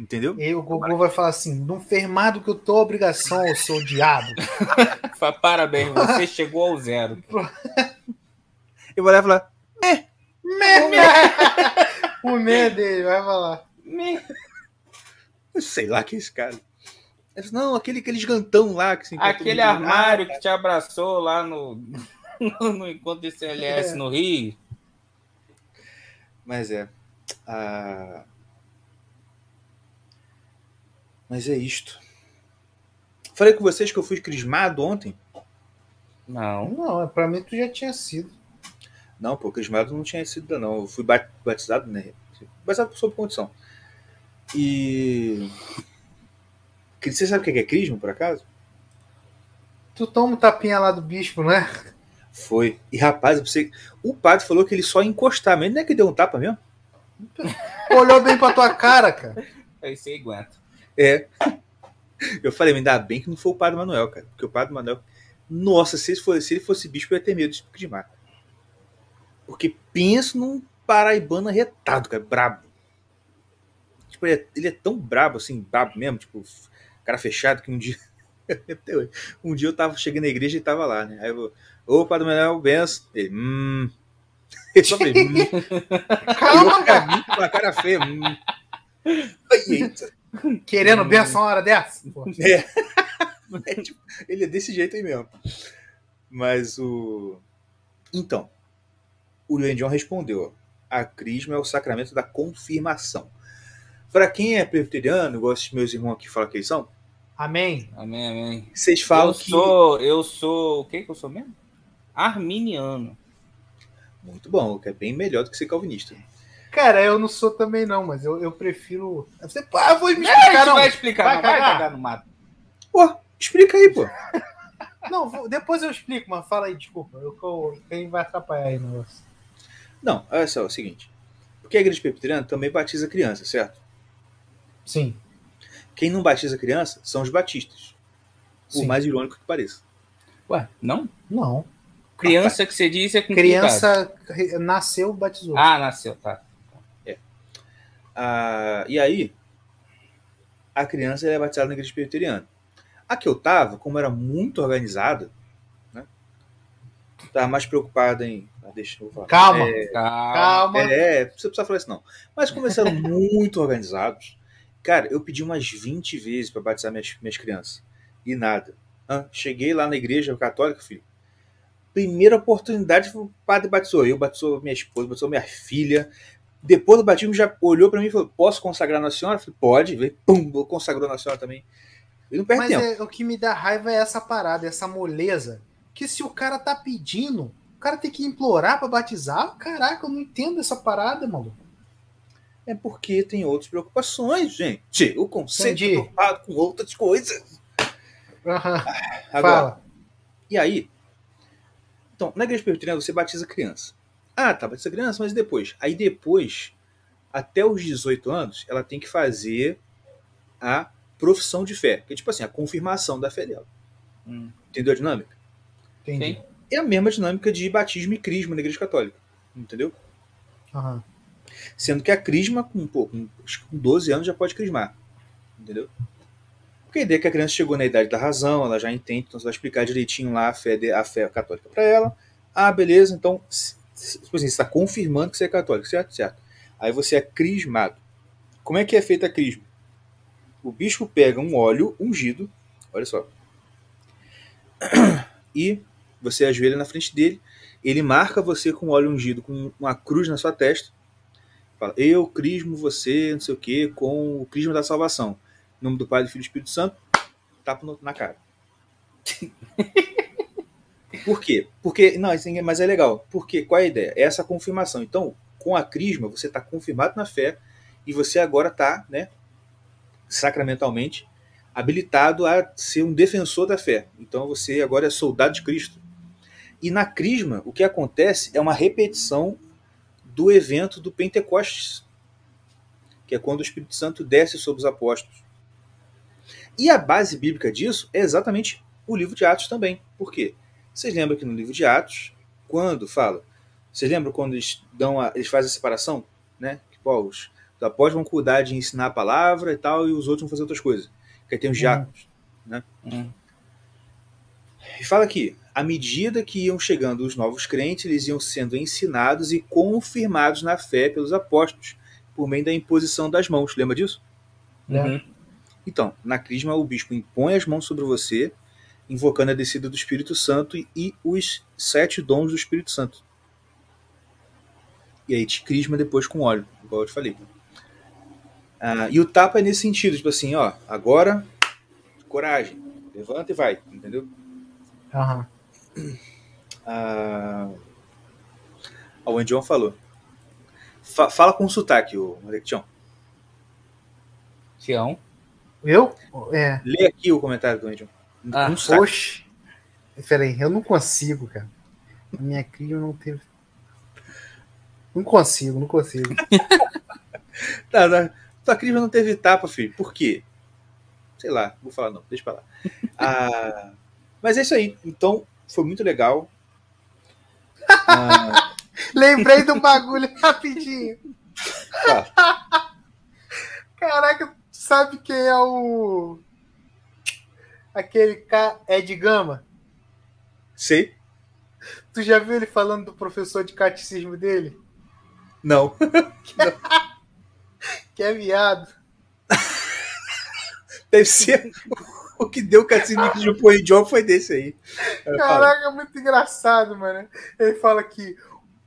Entendeu? E o Gugu vai falar assim: não fez mais do que eu tô obrigação, eu sou o diabo. *laughs* Parabéns, você chegou ao zero. Eu vou lá e falar: o medo *laughs* dele, vai falar. eu sei lá que é esse cara. Falou, Não, aquele, aquele gigantão lá que se encontra Aquele no- armário que te abraçou lá no, *laughs* no encontro de CLS É. no Rio. Mas é. Ah, Mas é isto. Falei com vocês que eu fui crismado ontem. Não. Não, pra mim tu já tinha sido. Não, pô, crismado não tinha sido, não. Eu fui bat- batizado, né? Batizado sob condição. E. Você sabe o que é crisma, por acaso? Tu toma um tapinha lá do bispo, né? Foi. E rapaz, eu pensei... o padre falou que ele só ia encostar mesmo. Não é que deu um tapa mesmo? Olhou bem pra tua cara, cara. Aí você aguenta. É. *laughs* Eu falei, ainda bem que não foi o padre Manuel, cara. Porque o padre Manuel. Nossa, se ele fosse, se ele fosse bispo, eu ia ter medo de crismar. Porque penso num paraibano arretado, cara, brabo. Tipo, ele é, ele é tão brabo, assim, brabo mesmo, tipo, cara fechado, que um dia. *laughs* um dia eu tava chegando na igreja e tava lá, né? Aí eu, ô, Padre Manuel, benção. Ele, hum. *laughs* Ele só hum. Calma, cara. Com a cara feia, hum. Eita. *laughs* Querendo benção uma hora dessa? Pô. É. *laughs* É, tipo, ele é desse jeito aí mesmo. Mas o. Então, o Leon respondeu: a crisma é o sacramento da confirmação. Para quem é presbiteriano, igual esses meus irmãos aqui falam que eles são, Amém. Amém, amém. vocês falam eu que. sou, eu sou, o que que eu sou mesmo? Arminiano. Muito bom, que é bem melhor do que ser calvinista. Cara, eu não sou também não, mas eu, eu prefiro. Você, ah, vou me É, a explicar, gente não. vai explicar, Vai não vai cagar. cagar no mato. Pô, explica aí, pô. *laughs* Não, vou- depois eu explico, mas fala aí, desculpa. Eu, eu, quem vai atrapalhar aí o negócio? Não, olha só, é o seguinte. Porque a igreja presbiteriana também batiza criança, certo? Sim. Quem não batiza criança são os batistas. Por Sim. mais irônico que pareça. Ué, não? Não. Criança que você diz é com que idade? Criança nasceu, batizou. Ah, nasceu, tá. Ah, e aí, a criança é batizada na igreja presbiteriana. A que eu tava, como era muito organizada, né? Tava mais preocupada em. Ah, deixa eu falar. Calma, Calma. calma. É, você precisa falar isso não. Mas como eles eram muito organizados, cara, eu pedi umas 20 vezes para batizar minhas, minhas crianças. E nada. Ah, cheguei lá na igreja católica, filho. Primeira oportunidade, o padre batizou eu, batizou minha esposa, batizou minha filha. Depois do batismo, já olhou para mim e falou: Posso consagrar na senhora? Eu falei: Pode. Pum, consagrou na senhora também. E não perde Mas tempo. é, o que me dá raiva é essa parada, essa moleza. Que se o cara tá pedindo, o cara tem que implorar pra batizar. Caraca, eu não entendo essa parada, maluco. É porque tem outras preocupações, gente. O conceito é preocupado com outras coisas. Aham. Agora, Fala. E aí? Então, na igreja presbiteriana você batiza criança. Ah, tá, batiza criança, mas depois? Aí depois, até os 18 anos, ela tem que fazer a profissão de fé, que é tipo assim, a confirmação da fé dela. Hum. Entendeu a dinâmica? Entendi. Sim. É a mesma dinâmica de batismo e crisma na igreja católica. Entendeu? Aham. Sendo que a crisma, com, pô, com, acho que com 12 anos, já pode crismar. Entendeu? Porque a ideia é que a criança chegou na idade da razão, ela já entende, então você vai explicar direitinho lá a fé, de- a fé católica para ela. Ah, beleza, então, tipo assim, você está confirmando que você é católico, certo? Certo. Aí você é crismado. Como é que é feita a crisma? O bispo pega um óleo ungido, olha só, *clears throat* e você ajoelha na frente dele, ele marca você com óleo ungido, com uma cruz na sua testa, fala, eu crismo você, não sei o que, com o crisma da salvação. Em nome do Pai, do Filho e do Espírito Santo, tapa na cara. *laughs* Por quê? Porque, não, mas é legal. Porque, qual é a ideia? É essa confirmação. Então, com a crisma, você está confirmado na fé e você agora está, né, sacramentalmente, habilitado a ser um defensor da fé. Então, você agora é soldado de Cristo. E na crisma, o que acontece é uma repetição do evento do Pentecostes, que é quando o Espírito Santo desce sobre os apóstolos. E a base bíblica disso é exatamente o livro de Atos também. Por quê? Vocês lembram que no livro de Atos, quando fala, vocês lembram quando eles dão a, eles fazem a separação, né? Que pô, os, os apóstolos vão cuidar de ensinar a palavra e tal, e os outros vão fazer outras coisas. Que aí tem os Uhum. diáconos. Hum. E fala aqui, à medida que iam chegando os novos crentes, eles iam sendo ensinados e confirmados na fé pelos apóstolos, por meio da imposição das mãos. Lembra disso? Uhum. Então, na crisma, o bispo impõe as mãos sobre você, invocando a descida do Espírito Santo e, e os sete dons do Espírito Santo. E aí te crisma depois com óleo, igual eu te falei. Ah, e o tapa é nesse sentido, tipo assim, ó, agora, coragem, levanta e vai, entendeu? Aham. Ah, o Andion falou. Fa- fala com sotaque, o Tião. Tião. Eu? É. Lê aqui o comentário do Andion. Ah. Oxe. Peraí, eu não consigo, cara. A minha cria não teve. Não consigo, não consigo. *laughs* Tá, tá. Tua não teve tapa, filho. Por quê? Sei lá, vou falar não, deixa pra lá. Ah, *laughs* mas é isso aí. Então, foi muito legal. Ah, *laughs* Lembrei do bagulho rapidinho. fala. Caraca, sabe quem é o. Aquele cara Ed Gama? sei? Tu já viu ele falando do professor de catecismo dele? Não. *laughs* Que é viado. Deve ser o que deu o cassino de Joe John foi desse aí. Caraca, é muito engraçado, mano. Ele fala que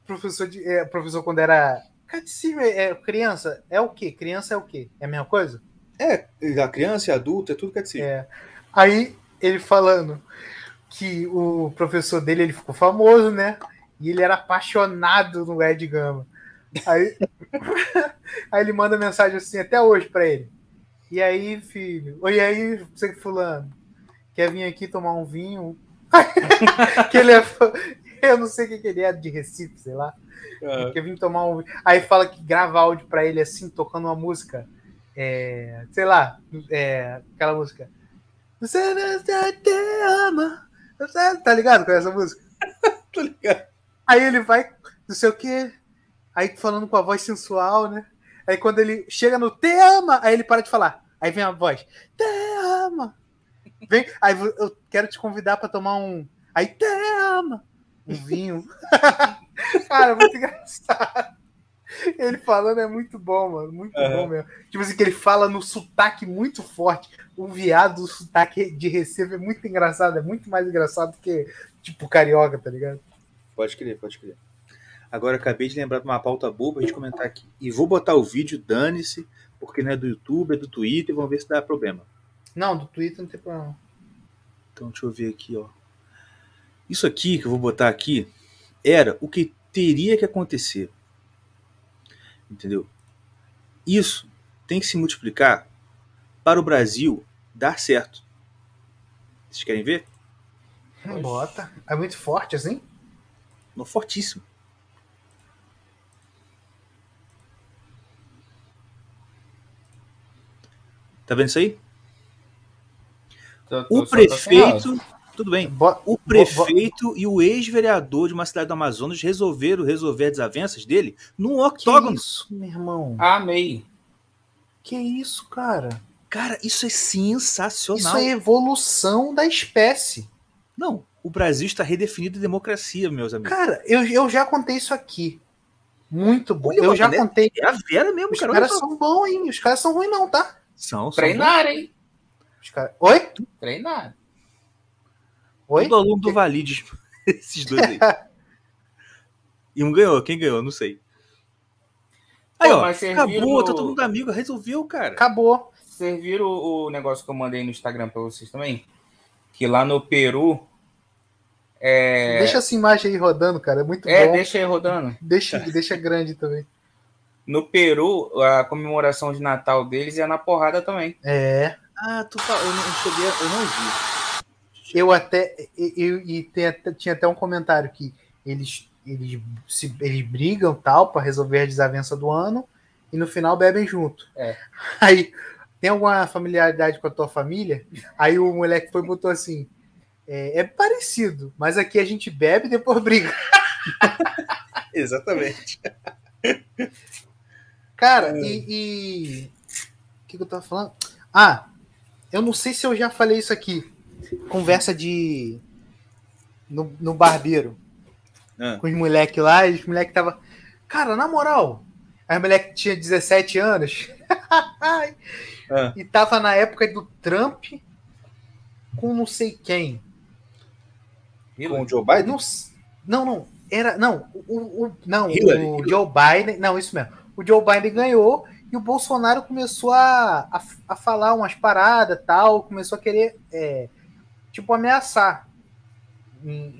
o professor, de, é, professor quando era. Catecismo é, é criança? É o quê? Criança é o quê? É a mesma coisa? É, a criança e adulto, é tudo catecismo. É. Aí ele falando que o professor dele ele ficou famoso, né? E ele era apaixonado no Ed Gama. Aí, *laughs* aí ele manda mensagem assim até hoje pra ele. E aí, filho? Oi, aí, você fulano? Quer vir aqui tomar um vinho? *laughs* que ele é. fã- Eu não sei o que, que ele é de Recife, sei lá. Ah, Quer vir tomar um. Aí fala que grava áudio pra ele assim, tocando uma música. É, sei lá, é, aquela música. Você não te ama. Tá ligado com essa música? *laughs* tô ligado. Aí ele vai, não sei o quê. Aí falando com a voz sensual, né? Aí quando ele chega no te ama, aí ele para de falar. Aí vem a voz, te ama. Vem, aí eu quero te convidar pra tomar um. Aí te ama. Um vinho. *laughs* Cara, muito engraçado. Ele falando é muito bom, mano. Muito Aham. bom mesmo. Tipo assim, que ele fala no sotaque muito forte. O viado, o sotaque de recebo é muito engraçado. É muito mais engraçado que, tipo, carioca, tá ligado? Pode crer, pode crer. Agora acabei de lembrar de uma pauta boa pra gente comentar aqui. E vou botar o vídeo, dane-se, porque não é do YouTube, é do Twitter, vamos ver se dá problema. Não, do Twitter não tem problema. Então deixa eu ver aqui, ó. Isso aqui que eu vou botar aqui era o que teria que acontecer. Entendeu? Isso tem que se multiplicar para o Brasil dar certo. Vocês querem ver? Bota. É muito forte assim? No fortíssimo. Tá vendo isso aí? Tô- tô- O prefeito. Tudo bem. Bo- O prefeito e o ex-vereador de uma cidade do Amazonas resolveram resolver as desavenças dele num Que octógono. isso, meu irmão? Amei. Que isso, cara? Cara, isso é sensacional. Isso é evolução da espécie. Não, o Brasil está redefinido a democracia, meus amigos. Cara, eu, eu já contei isso aqui. Muito bom. Olha, Eu já mano, contei. É a Vera mesmo, Os cara. olha caras são bons, hein? Os caras são ruins, não, tá? São, são Treinar, hein? Os caras... Oi? Treinar. Oi? Tudo aluno do Valides. *laughs* Esses dois aí. e um ganhou. Quem ganhou? Não sei. Aí, Pô, ó. mas serviram- Acabou, tá todo mundo amigo. Resolveu, cara. Acabou. Vocês viram o, o negócio que eu mandei no Instagram pra vocês também? Que lá no Peru. É, Deixa essa imagem aí rodando, cara. É muito é bom. deixa aí rodando. Deixa, deixa grande também. No Peru, a comemoração de Natal deles é na porrada também. É. Ah, tu fala. Eu não cheguei, a- eu não vi. Eu até. Eu, e tinha até um comentário que eles, eles, se, eles brigam tal pra resolver a desavença do ano e no final bebem junto. É. *laughs* Aí tem alguma familiaridade com a tua família? Aí o moleque foi e botou assim. É, é parecido, mas aqui a gente bebe e depois *laughs* briga. *laughs* Exatamente. Cara, e. e- O que, que eu tava falando? Ah, eu não sei se eu já falei isso aqui. Conversa de. No, no barbeiro. Ah. Com os moleques lá, e os moleques tava. Cara, na moral. O moleque tinha 17 anos. *laughs* Ah. E tava na época do Trump com não sei quem. Com o Joe Biden? Não, não, não. Era. Não, o, o- não, Hillary, o Hillary. Joe Biden. Não, isso mesmo. O Joe Biden ganhou e o Bolsonaro começou a, a, a falar umas paradas tal, começou a querer, é, tipo, ameaçar.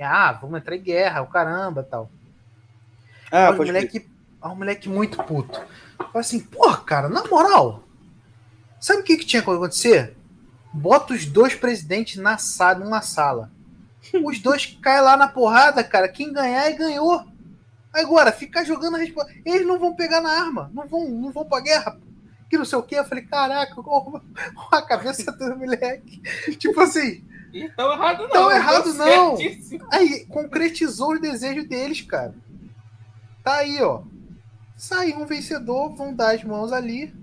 Ah, vamos entrar em guerra, o caramba tal. Ah, o moleque, aí o moleque muito puto. Fala assim, porra, cara, na moral, sabe o que, que tinha que acontecer? Bota os dois presidentes na sala, numa sala. Os dois caem lá na porrada, cara. Quem ganhar, ganhou. Agora, ficar jogando a resposta. Eles não vão pegar na arma, não vão, não vão pra guerra. Que não sei o que. Eu falei, caraca, *laughs* ó, a cabeça do moleque. Tipo assim, E tão errado não. Tão errado Deu não. certíssimo. Aí, concretizou os desejos deles, cara. Tá aí, ó. Saiu um vencedor, vão dar as mãos ali.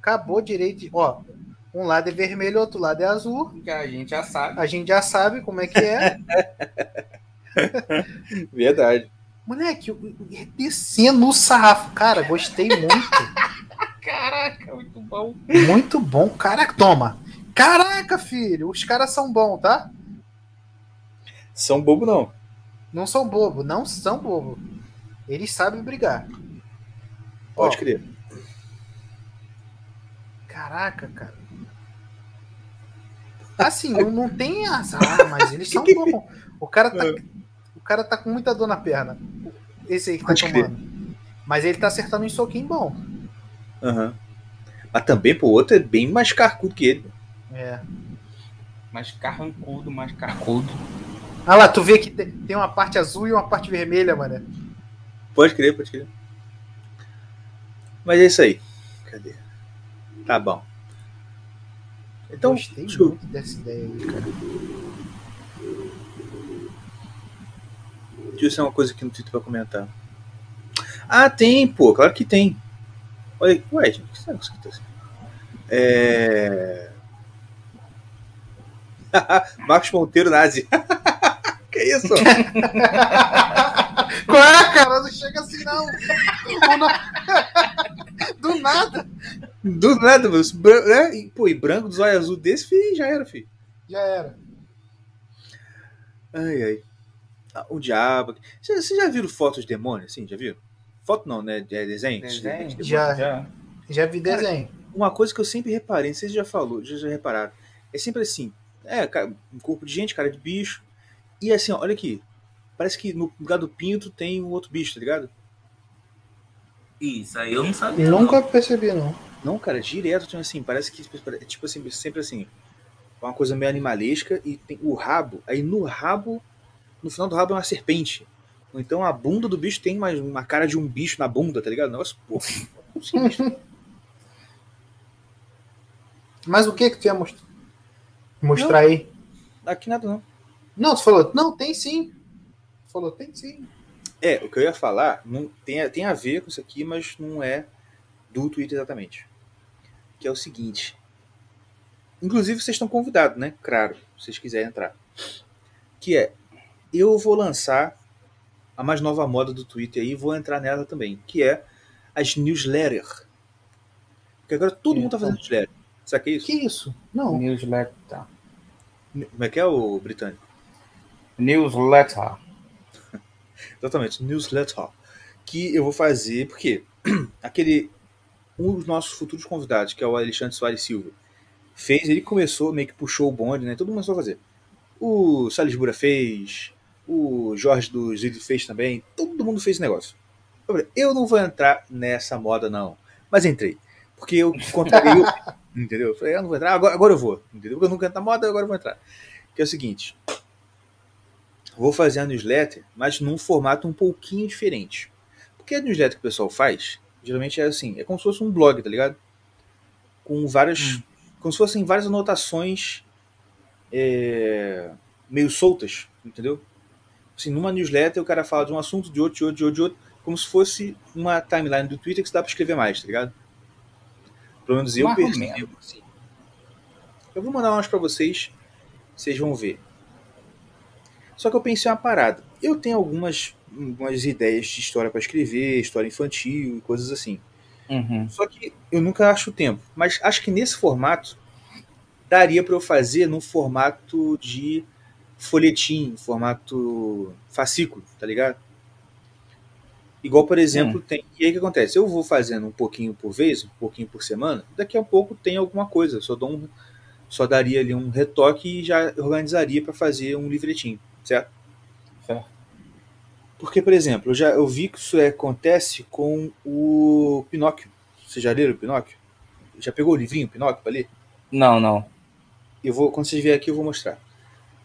Acabou direito. de- Ó, um lado é vermelho, outro lado é azul. Que a gente já sabe. A gente já sabe como é que é. *laughs* Verdade. Moleque, descendo no sarrafo. Cara, gostei muito. *laughs* Caraca, muito bom. Muito bom. Caraca, toma. Caraca, filho. Os caras são bons, tá? São bobo, não. Não são bobo. Não são bobo. Eles sabem brigar. Pode Ó, crer. Caraca, cara. Assim, não, não tem azar, mas eles são bons. O cara tá, *laughs* o cara tá com muita dor na perna. Esse aí que tá Pode crer. tomando. Mas ele tá acertando um soquinho bom. Aham. Mas também, pô, o outro é bem mais carcudo que ele. É. Mais carrancudo, mais carcudo. Ah lá, tu vê que te- tem uma parte azul e uma parte vermelha, mano. Pode crer, pode crer. Mas é isso aí. Cadê? Tá bom. Então, Gostei deixa eu- muito dessa ideia aí, cara. deixa eu uma coisa aqui no Twitter pra comentar. Ah, tem, pô, claro que tem. Olha, ué, gente, o que será que isso aqui tá assim? É. *laughs* Marcos Monteiro Nazi. *laughs* que isso? *laughs* Qual é, cara? Não chega assim, não. O, no- nada. Do nada, mano. Né? E, Pô, e branco dos olhos azul desse, filho, já era, filho. Já era. Ai, ai. Ah, o diabo. Vocês vocês já viram fotos de demônio, assim? Já viram? Foto não, né? É desenho? Desenho? De. Já. Já. Já vi desenho. Uma coisa que eu sempre reparei, não sei se já falou, já, já repararam. É sempre assim. É, um corpo de gente, cara de bicho. E assim, ó, olha aqui. Parece que no lugar do pinto tem um outro bicho, tá ligado? Isso aí eu não sabia. Nunca percebi, não. Não, cara, direto tem assim, parece que é tipo assim, sempre assim, uma coisa meio animalesca e tem o rabo, aí no rabo, no final do rabo é uma serpente. Ou então a bunda do bicho tem uma, uma cara de um bicho na bunda, tá ligado? Nossa, pô. *laughs* sinistro. Mas o que que tu ia mostrar? Mostrar aí? Aqui nada não. Não, tu falou, não, tem sim. Tu falou, tem sim. É, o que eu ia falar não, tem, a- tem a ver com isso aqui, mas não é do Twitter exatamente. Que é o seguinte. Inclusive, vocês estão convidados, né? Claro, se vocês quiserem entrar. Que é, eu vou lançar a mais nova moda do Twitter aí, vou entrar nela também, que é as newsletters. Porque agora todo mundo tá fazendo newsletter. Sabe que é isso? Que isso? Não. Newsletter. Como é que é o britânico? Newsletter. *laughs* Exatamente, newsletter. Que eu vou fazer, porque *clears throat* aquele. Um dos nossos futuros convidados, que é o Alexandre Soares Silva, fez, ele começou, meio que puxou o bonde, né? Todo mundo começou a fazer. O Salisbura fez, o Jorge do Zildo fez também, todo mundo fez esse negócio. Eu não vou entrar nessa moda, não. Mas entrei. Porque eu *laughs* contrariei o- Entendeu? Eu falei, eu não vou entrar, agora, agora eu vou. Entendeu? Porque eu nunca entro na moda, agora eu vou entrar. Que é o seguinte. Vou fazer a newsletter, mas num formato um pouquinho diferente. Porque a newsletter que o pessoal faz, geralmente é assim, é como se fosse um blog, tá ligado? Com várias. Como se fossem várias anotações é, meio soltas, entendeu? Assim, numa newsletter o cara fala de um assunto, de outro, de outro, de outro, de outro, como se fosse uma timeline do Twitter que se dá pra escrever mais, tá ligado? Pelo menos eu Mais ou percebo assim. Eu vou mandar umas pra vocês, vocês vão ver. Só que eu pensei uma parada. Eu tenho algumas, algumas ideias de história pra escrever, história infantil e coisas assim. Uhum. Só que eu nunca acho tempo. Mas acho que nesse formato daria pra eu fazer num formato de folhetim, formato fascículo, tá ligado? Igual, por exemplo, tem. E aí o que acontece? Eu vou fazendo um pouquinho por vez, um pouquinho por semana, daqui a pouco tem alguma coisa. Só dou um, só daria ali um retoque e já organizaria pra fazer um livretinho, certo? Certo. Porque, por exemplo, eu já eu vi que isso é- acontece com o Pinóquio. Vocês já leram o Pinóquio? Já pegou o livrinho Pinóquio pra ler? Não, não. Eu vou, quando vocês vierem aqui, eu vou mostrar.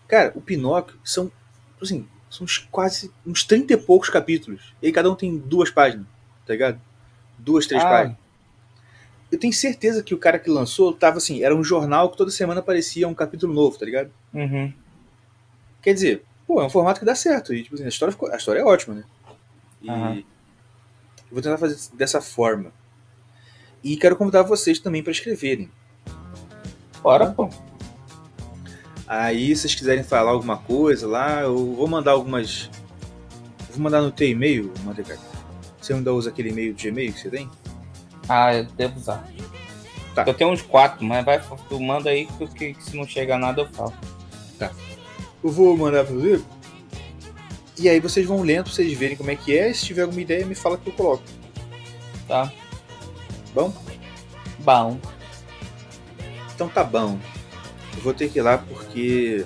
Cara, o Pinóquio são, assim, são uns quase uns 30 e poucos capítulos. E aí cada um tem duas páginas, tá ligado? Duas, três Ah. páginas. Eu tenho certeza que o cara que lançou tava assim, era um jornal que toda semana aparecia um capítulo novo, tá ligado? Uhum. Quer dizer, pô, é um formato que dá certo. E, tipo assim, a, história ficou- a história é ótima, né? E eu vou tentar fazer dessa forma. E quero convidar vocês também para escreverem. Bora, pô. Aí, se vocês quiserem falar alguma coisa lá, eu vou mandar algumas. Vou mandar no teu e-mail, Mandeca. Você ainda usa aquele e-mail de Gmail que você tem? Ah, eu devo usar. Tá. Eu tenho uns quatro, mas vai, tu manda aí que, que se não chega nada eu falo. Eu vou mandar pra você. E aí vocês vão lendo pra vocês verem como é que é. E se tiver alguma ideia, me fala que eu coloco. Tá? Bom? Bom. Então tá bom. Eu vou ter que ir lá porque.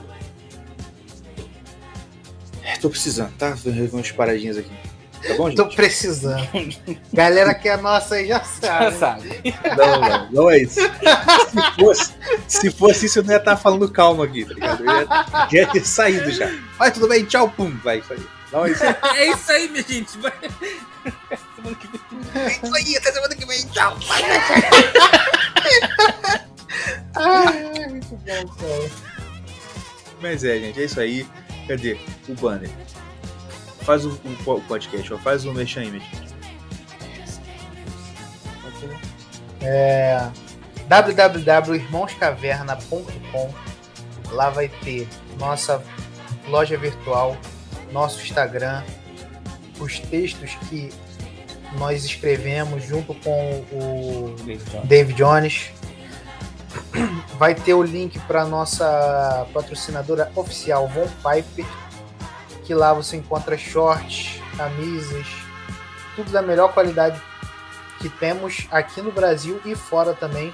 É, Tô precisando, tá? Vou resolver umas paradinhas aqui. Tá bom, gente? Tô precisando. Galera que é nossa aí já *laughs* Já sabe. sabe. Não, não, não é isso. Se fosse, se fosse isso, eu não ia estar falando calma aqui, tá ligado? Eu ia, já ia ter saído já. Vai, tudo bem, tchau, pum, vai, isso aí. Não é isso. É isso aí, minha gente. Vai. Semana que vem. É isso aí, até semana que vem, tchau. *laughs* Ai, muito bom, cara. Mas é, gente, é isso aí. Cadê o banner? Faz o, o o podcast, ó. Faz o mexer aí, mexer. É, www.irmãoscaverna.com Lá vai ter nossa loja virtual, nosso Instagram, os textos que nós escrevemos junto com o David Jones. Vai ter o link para nossa patrocinadora oficial, Von Piper, que lá você encontra shorts, camisas, tudo da melhor qualidade que temos aqui no Brasil e fora também.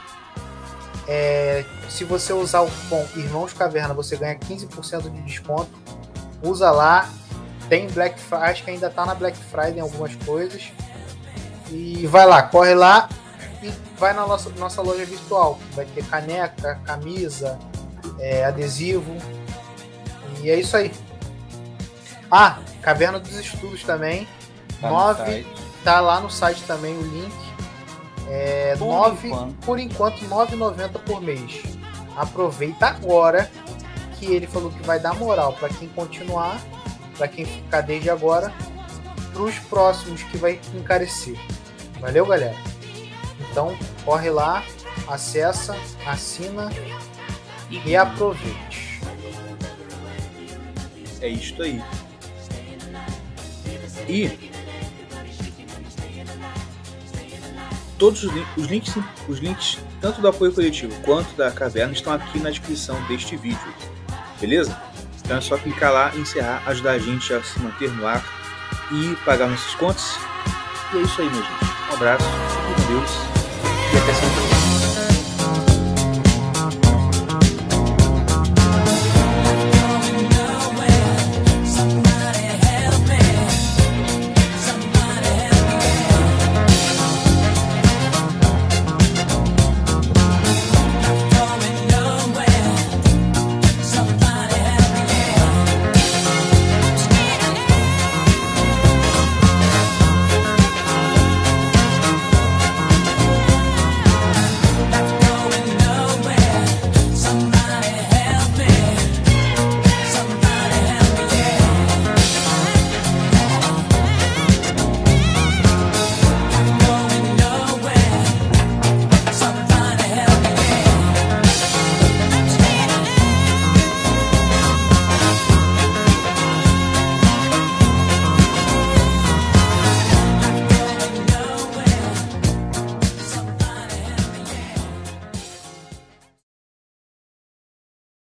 É, se você usar o cupom Irmãos Caverna, você ganha 15% de desconto. Usa lá. Tem Black Friday, acho que ainda tá na Black Friday em algumas coisas. E vai lá, corre lá e vai na nossa, nossa loja virtual. Vai ter caneca, camisa, é, adesivo. E é isso aí. Ah, Caverna dos Estudos também. Tá no Nove site. Tá lá no site também o link. É Por nove, enquanto. por enquanto, R$ 9,90 por mês. Aproveita agora que ele falou que vai dar moral para quem continuar, para quem ficar desde agora, para os próximos que vai encarecer. Valeu, galera? Então, corre lá, acessa, assina e aproveite. É isto aí. E todos os, lin- os links, os links tanto do apoio coletivo quanto da caverna estão aqui na descrição deste vídeo. Beleza? Então é só clicar lá, encerrar, ajudar a gente a se manter no ar e pagar nossos contas. E é isso aí, minha gente. Um abraço, fique com Deus e